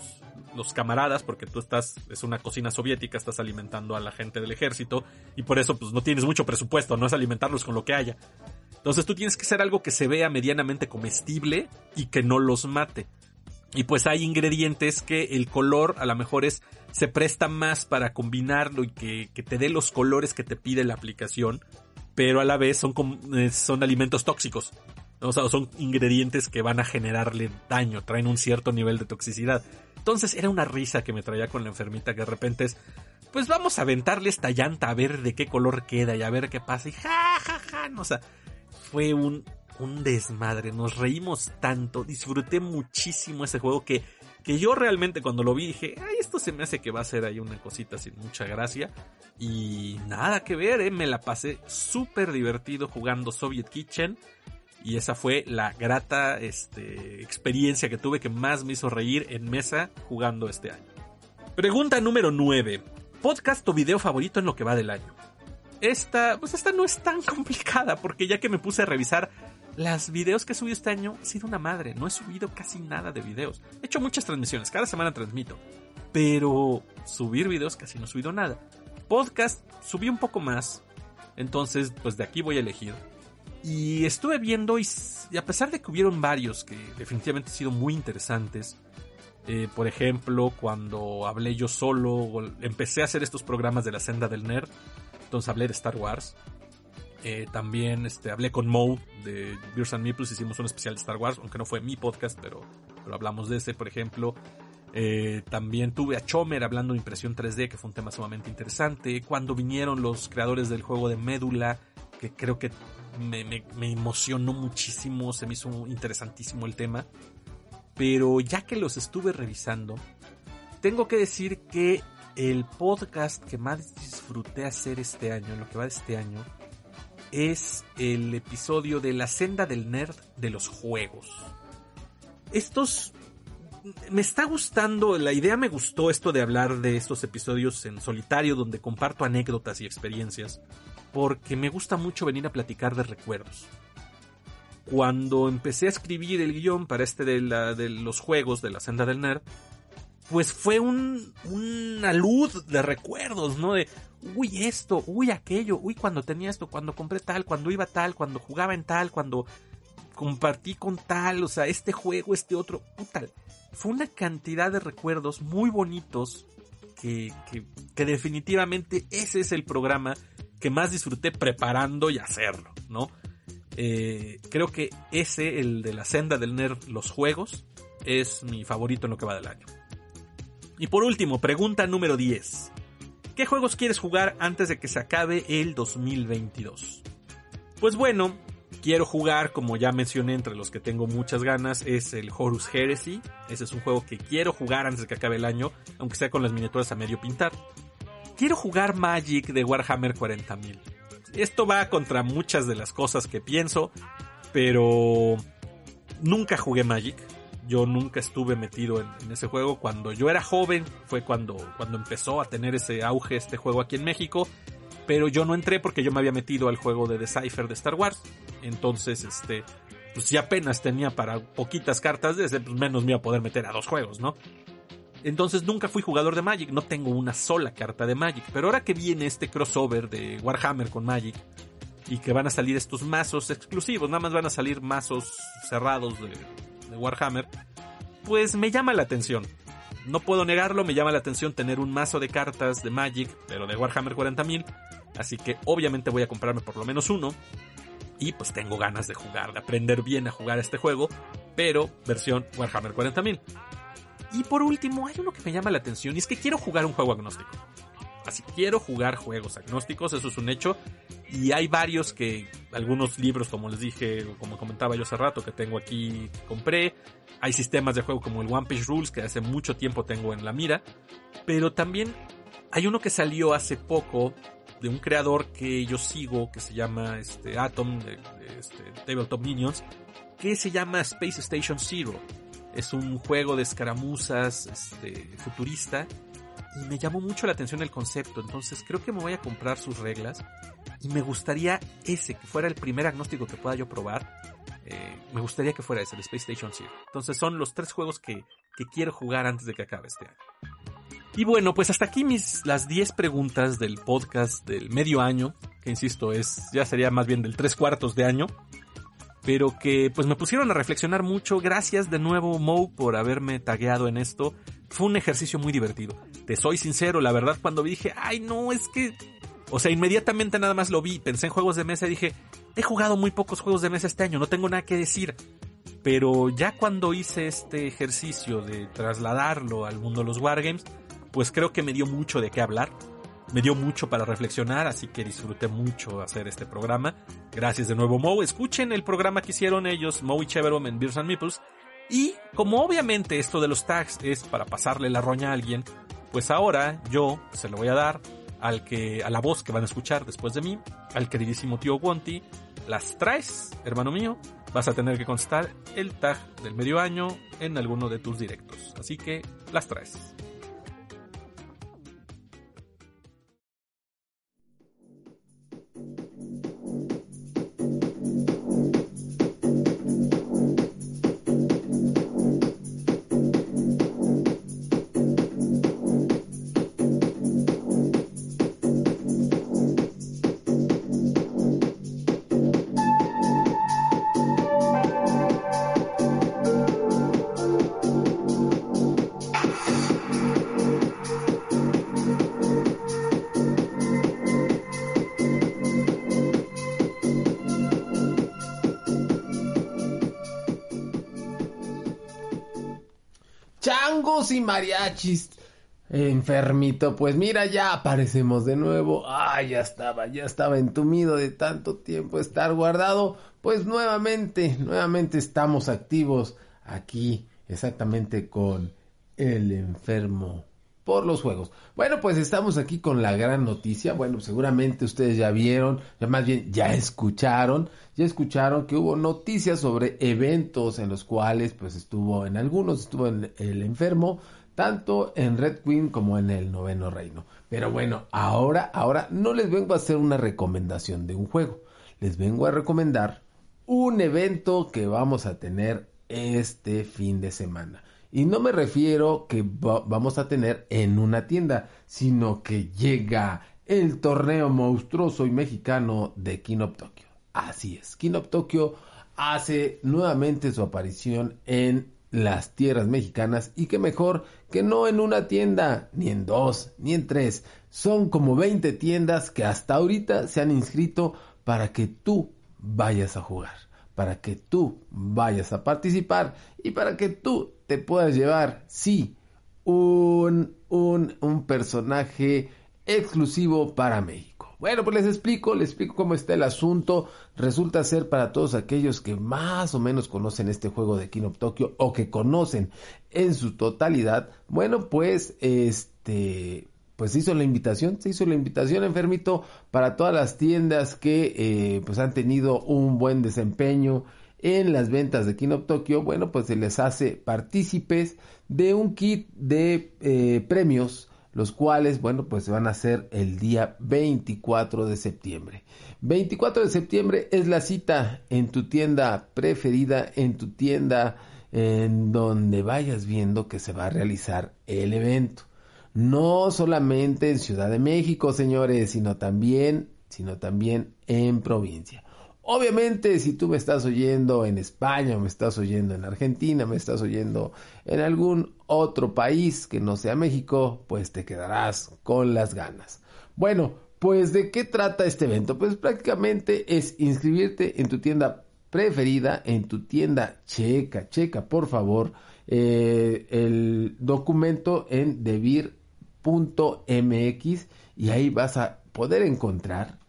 los camaradas, porque tú estás, es una cocina soviética, estás alimentando a la gente del ejército, y por eso pues no tienes mucho presupuesto, no es alimentarlos con lo que haya. Entonces tú tienes que hacer algo que se vea medianamente comestible y que no los mate. Y pues hay ingredientes que el color a lo mejor es, se presta más para combinarlo y que, te dé los colores que te pide la aplicación, pero a la vez son, eh, son alimentos tóxicos. O sea, son ingredientes que van a generarle daño, traen un cierto nivel de toxicidad. Entonces era una risa que me traía con la enfermita que de repente es, pues vamos a aventarle esta llanta a ver de qué color queda y a ver qué pasa y ja, ja, ja, no, o sea, fue un, un desmadre, nos reímos tanto, disfruté muchísimo ese juego que, que yo realmente cuando lo vi dije, ay, esto se me hace que va a ser ahí una cosita sin mucha gracia. Y nada que ver, ¿eh? me la pasé súper divertido jugando Soviet Kitchen. Y esa fue la grata este, experiencia que tuve que más me hizo reír en mesa jugando este año. Pregunta número 9. ¿Podcast o video favorito en lo que va del año? Esta, pues esta no es tan complicada, porque ya que me puse a revisar las videos que he subido este año ha sido una madre. No he subido casi nada de videos. He hecho muchas transmisiones, cada semana transmito. Pero subir videos casi no he subido nada. Podcast subí un poco más. Entonces, pues de aquí voy a elegir. Y estuve viendo y, a pesar de que hubieron varios que definitivamente han sido muy interesantes. Eh, por ejemplo, cuando hablé yo solo, empecé a hacer estos programas de la senda del nerd. Entonces hablé de Star Wars. Eh, también este, hablé con Mo de Beers and Meeples, hicimos un especial de Star Wars, aunque no fue mi podcast, pero, pero hablamos de ese, por ejemplo. Eh, también tuve a Chomer hablando de impresión 3D, que fue un tema sumamente interesante. Cuando vinieron los creadores del juego de Médula, que creo que me, me emocionó muchísimo, se me hizo interesantísimo el tema. Pero ya que los estuve revisando, tengo que decir que el podcast que más disfruté hacer este año, en lo que va de este año, es el episodio de la senda del nerd de los juegos. Estos... Me está gustando, la idea me gustó esto de hablar de estos episodios en solitario donde comparto anécdotas y experiencias, porque me gusta mucho venir a platicar de recuerdos. Cuando empecé a escribir el guion para este de, la, de los juegos de la senda del nerd, pues fue un, una luz de recuerdos, ¿no? De, uy, esto, uy, aquello, uy, cuando tenía esto, cuando compré tal, cuando iba tal, cuando jugaba en tal, cuando compartí con tal, o sea, este juego, este otro, puta. Fue una cantidad de recuerdos muy bonitos que, que, que definitivamente ese es el programa que más disfruté preparando y hacerlo, ¿no? Eh, creo que ese, el de la senda del nerd, los juegos, es mi favorito en lo que va del año. Y por último, pregunta número 10. ¿Qué juegos quieres jugar antes de que se acabe el 2022? Pues bueno, quiero jugar, como ya mencioné, entre los que tengo muchas ganas, es el Horus Heresy. Ese es un juego que quiero jugar antes de que acabe el año, aunque sea con las miniaturas a medio pintar. Quiero jugar Magic de Warhammer 40.000. Esto va contra muchas de las cosas que pienso, pero nunca jugué Magic yo nunca estuve metido en, ese juego. Cuando yo era joven fue cuando, cuando empezó a tener ese auge este juego aquí en México. Pero yo no entré porque yo me había metido al juego de Decipher de Star Wars. Entonces, este, pues si apenas tenía para poquitas cartas de pues menos me iba a poder meter a dos juegos, ¿no? Entonces nunca fui jugador de Magic, no tengo una sola carta de Magic. Pero ahora que viene este crossover de Warhammer con Magic y que van a salir estos mazos exclusivos, nada más van a salir mazos cerrados de Warhammer, pues me llama la atención. No puedo negarlo, me llama la atención tener un mazo de cartas de Magic, pero de Warhammer 40.000. Así que obviamente voy a comprarme por lo menos uno. Y pues tengo ganas de jugar, de aprender bien a jugar este juego, pero versión Warhammer 40.000. Y por último, hay uno que me llama la atención y es que quiero jugar un juego agnóstico. Así quiero jugar juegos agnósticos, eso es un hecho. Y hay varios que, algunos libros, como les dije, como comentaba yo hace rato, que tengo aquí, compré. Hay sistemas de juego como el One Page Rules, que hace mucho tiempo tengo en la mira. Pero también hay uno que salió hace poco de un creador que yo sigo, que se llama este, Atom, de, este, Tabletop Minions, que se llama Space Station Zero. Es un juego de escaramuzas este, futurista y me llamó mucho la atención el concepto, entonces creo que me voy a comprar sus reglas y me gustaría ese, que fuera el primer agnóstico que pueda yo probar. Eh, me gustaría que fuera ese, el Space Station Zero. Entonces son los tres juegos que, que quiero jugar antes de que acabe este año. Y bueno, pues hasta aquí mis las 10 preguntas del podcast del medio año, que insisto, es ya sería más bien del tres cuartos de año pero que pues me pusieron a reflexionar mucho. Gracias de nuevo Mo por haberme tagueado en esto. Fue un ejercicio muy divertido. Te soy sincero, la verdad cuando dije, ay no, es que... O sea, inmediatamente nada más lo vi, pensé en juegos de mesa y dije, he jugado muy pocos juegos de mesa este año, no tengo nada que decir. Pero ya cuando hice este ejercicio de trasladarlo al mundo de los wargames, pues creo que me dio mucho de qué hablar me dio mucho para reflexionar, así que disfruté mucho hacer este programa. Gracias de nuevo, Mo. Escuchen el programa que hicieron ellos, Mo y en Beers and Meeples. Y como obviamente esto de los tags es para pasarle la roña a alguien, pues ahora yo se lo voy a dar al que, a la voz que van a escuchar después de mí, al queridísimo tío Wonti. Las traes, hermano mío, vas a tener que constar el tag del medio año en alguno de tus directos. Así que las traes. Y mariachis. Enfermito, pues mira, ya aparecemos de nuevo. Ah, ya estaba, ya estaba entumido de tanto tiempo estar guardado. Pues nuevamente, nuevamente estamos activos aquí, exactamente con el enfermo por los juegos. Bueno, pues estamos aquí con la gran noticia. Bueno, seguramente ustedes ya vieron, ya más bien ya escucharon, ya escucharon que hubo noticias sobre eventos en los cuales pues estuvo en algunos estuvo en el enfermo, tanto en Red Queen como en el Noveno Reino. Pero bueno, ahora ahora no les vengo a hacer una recomendación de un juego. Les vengo a recomendar un evento que vamos a tener este fin de semana. Y no me refiero que vamos a tener en una tienda, sino que llega el torneo monstruoso y mexicano de Kinop Tokyo. Así es, Kinop Tokyo hace nuevamente su aparición en las tierras mexicanas y que mejor que no en una tienda, ni en dos, ni en tres. Son como 20 tiendas que hasta ahorita se han inscrito para que tú vayas a jugar para que tú vayas a participar y para que tú te puedas llevar, sí, un, un, un personaje exclusivo para México. Bueno, pues les explico, les explico cómo está el asunto. Resulta ser para todos aquellos que más o menos conocen este juego de King of Tokyo o que conocen en su totalidad. Bueno, pues este pues se hizo la invitación, se hizo la invitación enfermito para todas las tiendas que eh, pues han tenido un buen desempeño en las ventas de Kinop Tokyo, bueno pues se les hace partícipes de un kit de eh, premios, los cuales bueno pues se van a hacer el día 24 de septiembre. 24 de septiembre es la cita en tu tienda preferida, en tu tienda en donde vayas viendo que se va a realizar el evento no solamente en Ciudad de México, señores, sino también, sino también en provincia. Obviamente, si tú me estás oyendo en España, me estás oyendo en Argentina, me estás oyendo en algún otro país que no sea México, pues te quedarás con las ganas. Bueno, pues ¿de qué trata este evento? Pues prácticamente es inscribirte en tu tienda preferida, en tu tienda checa, checa por favor eh, el documento en Mx y ahí vas a poder encontrar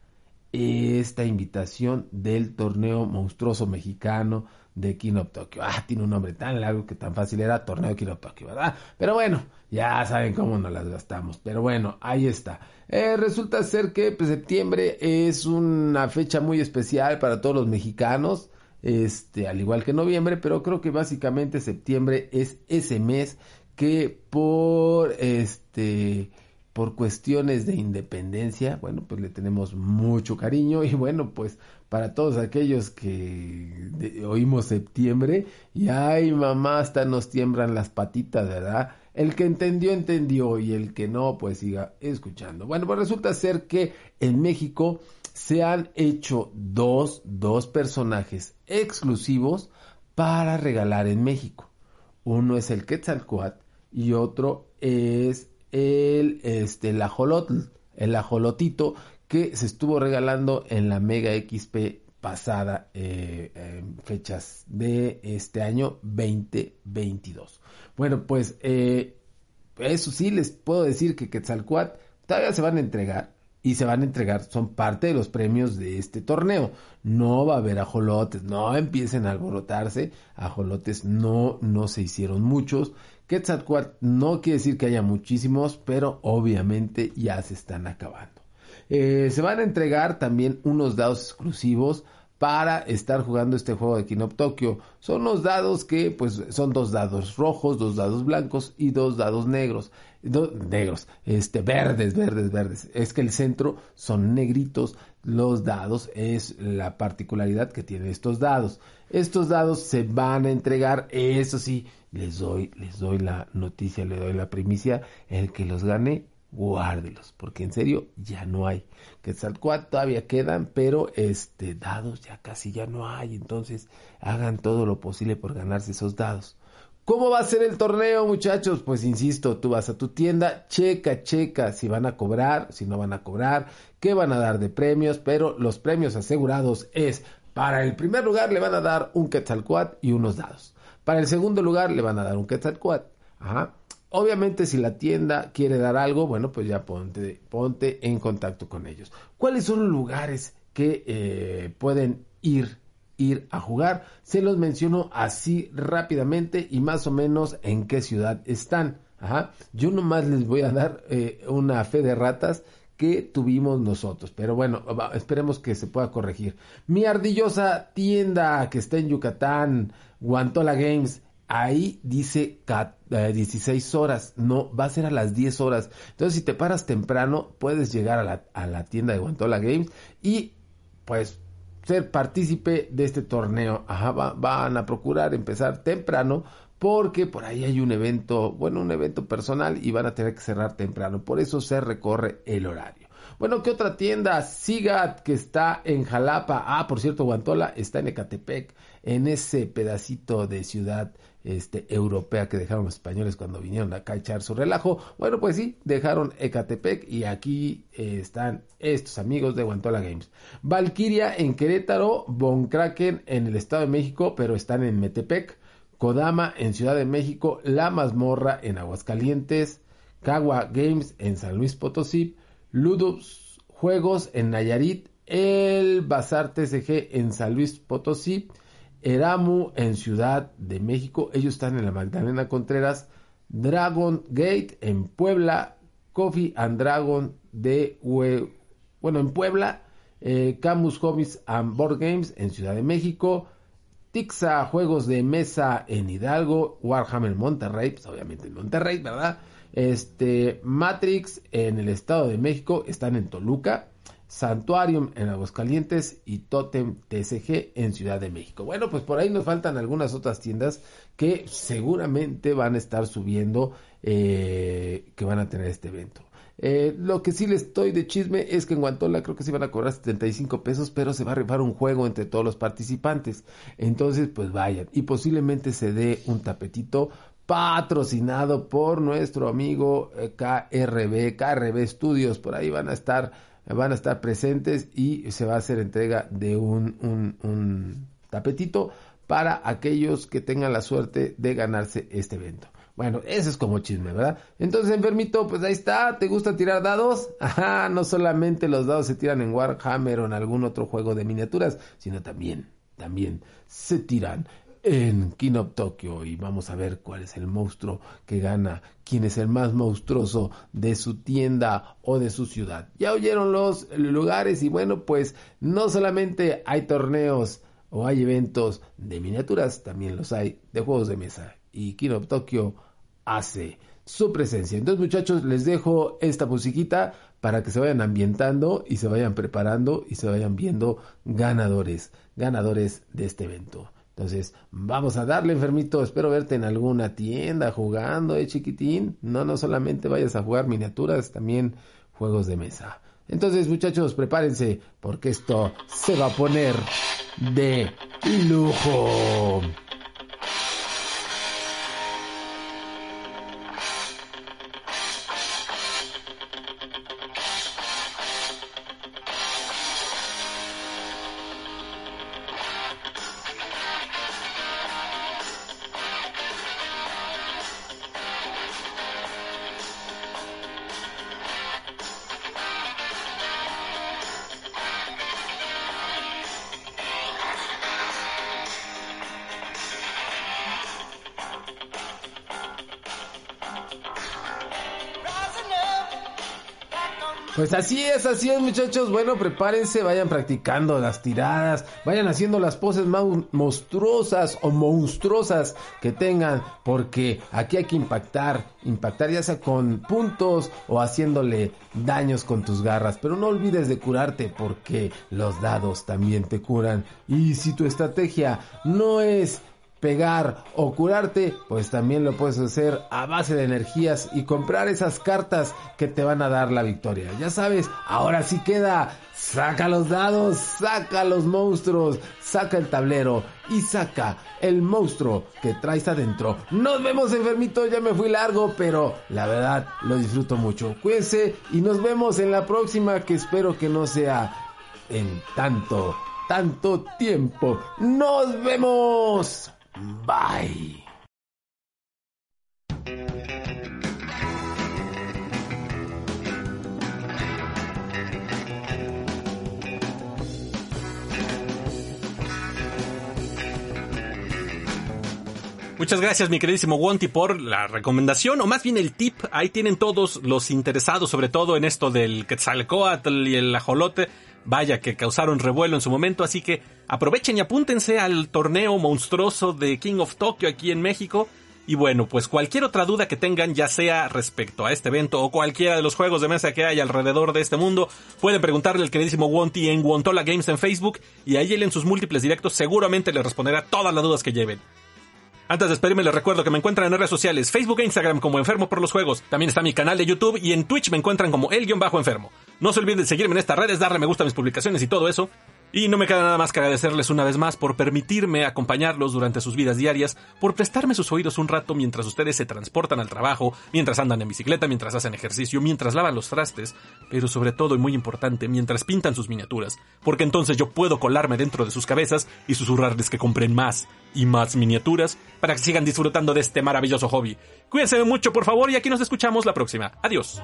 esta invitación del torneo monstruoso mexicano de Kinop Tokyo. Ah, tiene un nombre tan largo que tan fácil era torneo de Kinop Tokyo, ¿verdad? Pero bueno, ya saben cómo nos las gastamos. Pero bueno, ahí está. Eh, resulta ser que pues, septiembre es una fecha muy especial para todos los mexicanos. Este, al igual que noviembre, pero creo que básicamente septiembre es ese mes que por este por cuestiones de independencia, bueno, pues le tenemos mucho cariño y bueno, pues para todos aquellos que oímos septiembre y ay mamá, hasta nos tiemblan las patitas, ¿verdad? El que entendió, entendió y el que no, pues siga escuchando. Bueno, pues resulta ser que en México se han hecho dos, dos personajes exclusivos para regalar en México. Uno es el Quetzalcoatl y otro es el, este, el ajolotl, el ajolotito que se estuvo regalando en la Mega XP pasada eh, fechas de este año 2022. Bueno, pues eh, eso sí les puedo decir que Quetzalcoatl todavía se van a entregar y se van a entregar, son parte de los premios de este torneo. No va a haber ajolotes, no empiecen a alborotarse, ajolotes no, no se hicieron muchos. Quetzalcoatl no quiere decir que haya muchísimos, pero obviamente ya se están acabando. Eh, se van a entregar también unos dados exclusivos para estar jugando este juego de Kinop Tokyo. Son los dados que, pues, son dos dados rojos, dos dados blancos y dos dados negros. negros, este, verdes, verdes, verdes. Es que el centro son negritos. Los dados es la particularidad que tienen estos dados. Estos dados se van a entregar, eso sí, les doy, les doy la noticia, les doy la primicia. El que los gane guárdelos, porque en serio ya no hay. Quetzalcoatl todavía quedan, pero este dados ya casi ya no hay, entonces hagan todo lo posible por ganarse esos dados. ¿Cómo va a ser el torneo, muchachos? Pues insisto, tú vas a tu tienda, checa, checa si van a cobrar, si no van a cobrar, qué van a dar de premios, pero los premios asegurados es para el primer lugar le van a dar un Quetzalcoatl y unos dados. Para el segundo lugar le van a dar un Quetzalcoatl. Obviamente si la tienda quiere dar algo, bueno, pues ya ponte, ponte en contacto con ellos. ¿Cuáles son los lugares que eh, pueden ir, ir a jugar? Se los menciono así rápidamente y más o menos en qué ciudad están. Ajá. Yo nomás les voy a dar eh, una fe de ratas que tuvimos nosotros. Pero bueno, esperemos que se pueda corregir. Mi ardillosa tienda que está en Yucatán, Guantola Games, ahí dice 16 eh, horas, no, va a ser a las 10 horas. Entonces, si te paras temprano, puedes llegar a la, a la tienda de Guantola Games y pues ser partícipe de este torneo. Ajá, van a procurar empezar temprano porque por ahí hay un evento, bueno, un evento personal y van a tener que cerrar temprano. Por eso se recorre el horario. Bueno, ¿qué otra tienda? Sigat, que está en Jalapa. Ah, por cierto, Guantola está en Ecatepec, en ese pedacito de ciudad este, europea que dejaron los españoles cuando vinieron acá a echar su relajo. Bueno, pues sí, dejaron Ecatepec y aquí eh, están estos amigos de Guantola Games. Valkyria en Querétaro, Von Kraken en el Estado de México, pero están en Metepec. Kodama en Ciudad de México, La Mazmorra en Aguascalientes, Cagua Games en San Luis Potosí, Ludus Juegos en Nayarit, El Bazar TCG en San Luis Potosí, Eramu en Ciudad de México, ellos están en la Magdalena Contreras, Dragon Gate en Puebla, Coffee and Dragon de bueno en Puebla, eh, Camus Hobbies and Board Games en Ciudad de México, Tixa Juegos de Mesa en Hidalgo, Warhammer Monterrey, pues obviamente en Monterrey, ¿verdad? Este Matrix en el Estado de México, están en Toluca. Santuarium en Aguascalientes y Totem TCG en Ciudad de México. Bueno, pues por ahí nos faltan algunas otras tiendas que seguramente van a estar subiendo, eh, que van a tener este evento. Eh, lo que sí les estoy de chisme es que en Guantola creo que se van a cobrar 75 pesos, pero se va a rifar un juego entre todos los participantes. Entonces, pues vayan. Y posiblemente se dé un tapetito patrocinado por nuestro amigo eh, KRB, KRB Studios. Por ahí van a estar van a estar presentes y se va a hacer entrega de un, un, tapetito para aquellos que tengan la suerte de ganarse este evento. Bueno, eso es como chisme, ¿verdad? Entonces, enfermito, pues ahí está. ¿Te gusta tirar dados? Ajá, no solamente los dados se tiran en Warhammer o en algún otro juego de miniaturas, sino también, también se tiran en King of Tokyo y vamos a ver cuál es el monstruo que gana, quién es el más monstruoso de su tienda o de su ciudad. Ya oyeron los lugares y bueno, pues no solamente hay torneos o hay eventos de miniaturas, también los hay de juegos de mesa y King of Tokyo hace su presencia. Entonces muchachos, les dejo esta musiquita para que se vayan ambientando y se vayan preparando y se vayan viendo ganadores, ganadores de este evento. Entonces, vamos a darle, enfermito. Espero verte en alguna tienda jugando, eh, chiquitín. No, no solamente vayas a jugar miniaturas, también juegos de mesa. Entonces, muchachos, prepárense, porque esto se va a poner de lujo. Pues así es, así es muchachos. Bueno, prepárense, vayan practicando las tiradas, vayan haciendo las poses más monstruosas o monstruosas que tengan, porque aquí hay que impactar, impactar ya sea con puntos o haciéndole daños con tus garras. Pero no olvides de curarte porque los dados también te curan. Y si tu estrategia no es pegar o curarte, pues también lo puedes hacer a base de energías y comprar esas cartas que te van a dar la victoria. Ya sabes, ahora sí queda, saca los dados, saca los monstruos, saca el tablero y saca el monstruo que traes adentro. Nos vemos enfermito, ya me fui largo, pero la verdad lo disfruto mucho. Cuídense y nos vemos en la próxima que espero que no sea en tanto, tanto tiempo. Nos vemos. Bye. Muchas gracias, mi queridísimo Wonti, por la recomendación, o más bien el tip. Ahí tienen todos los interesados, sobre todo en esto del Quetzalcoatl y el ajolote Vaya que causaron revuelo en su momento, así que aprovechen y apúntense al torneo monstruoso de King of Tokyo aquí en México. Y bueno, pues cualquier otra duda que tengan, ya sea respecto a este evento o cualquiera de los juegos de mesa que hay alrededor de este mundo, pueden preguntarle al queridísimo Wonti en Wontola Games en Facebook y ahí él en sus múltiples directos seguramente le responderá todas las dudas que lleven. Antes de despedirme les recuerdo que me encuentran en redes sociales, Facebook e Instagram como Enfermo por los Juegos. También está mi canal de YouTube y en Twitch me encuentran como El-Enfermo. No se olviden de seguirme en estas redes, darle me gusta a mis publicaciones y todo eso. Y no me queda nada más que agradecerles una vez más por permitirme acompañarlos durante sus vidas diarias, por prestarme sus oídos un rato mientras ustedes se transportan al trabajo, mientras andan en bicicleta, mientras hacen ejercicio, mientras lavan los trastes, pero sobre todo y muy importante, mientras pintan sus miniaturas, porque entonces yo puedo colarme dentro de sus cabezas y susurrarles que compren más y más miniaturas para que sigan disfrutando de este maravilloso hobby. Cuídense mucho por favor y aquí nos escuchamos la próxima. Adiós.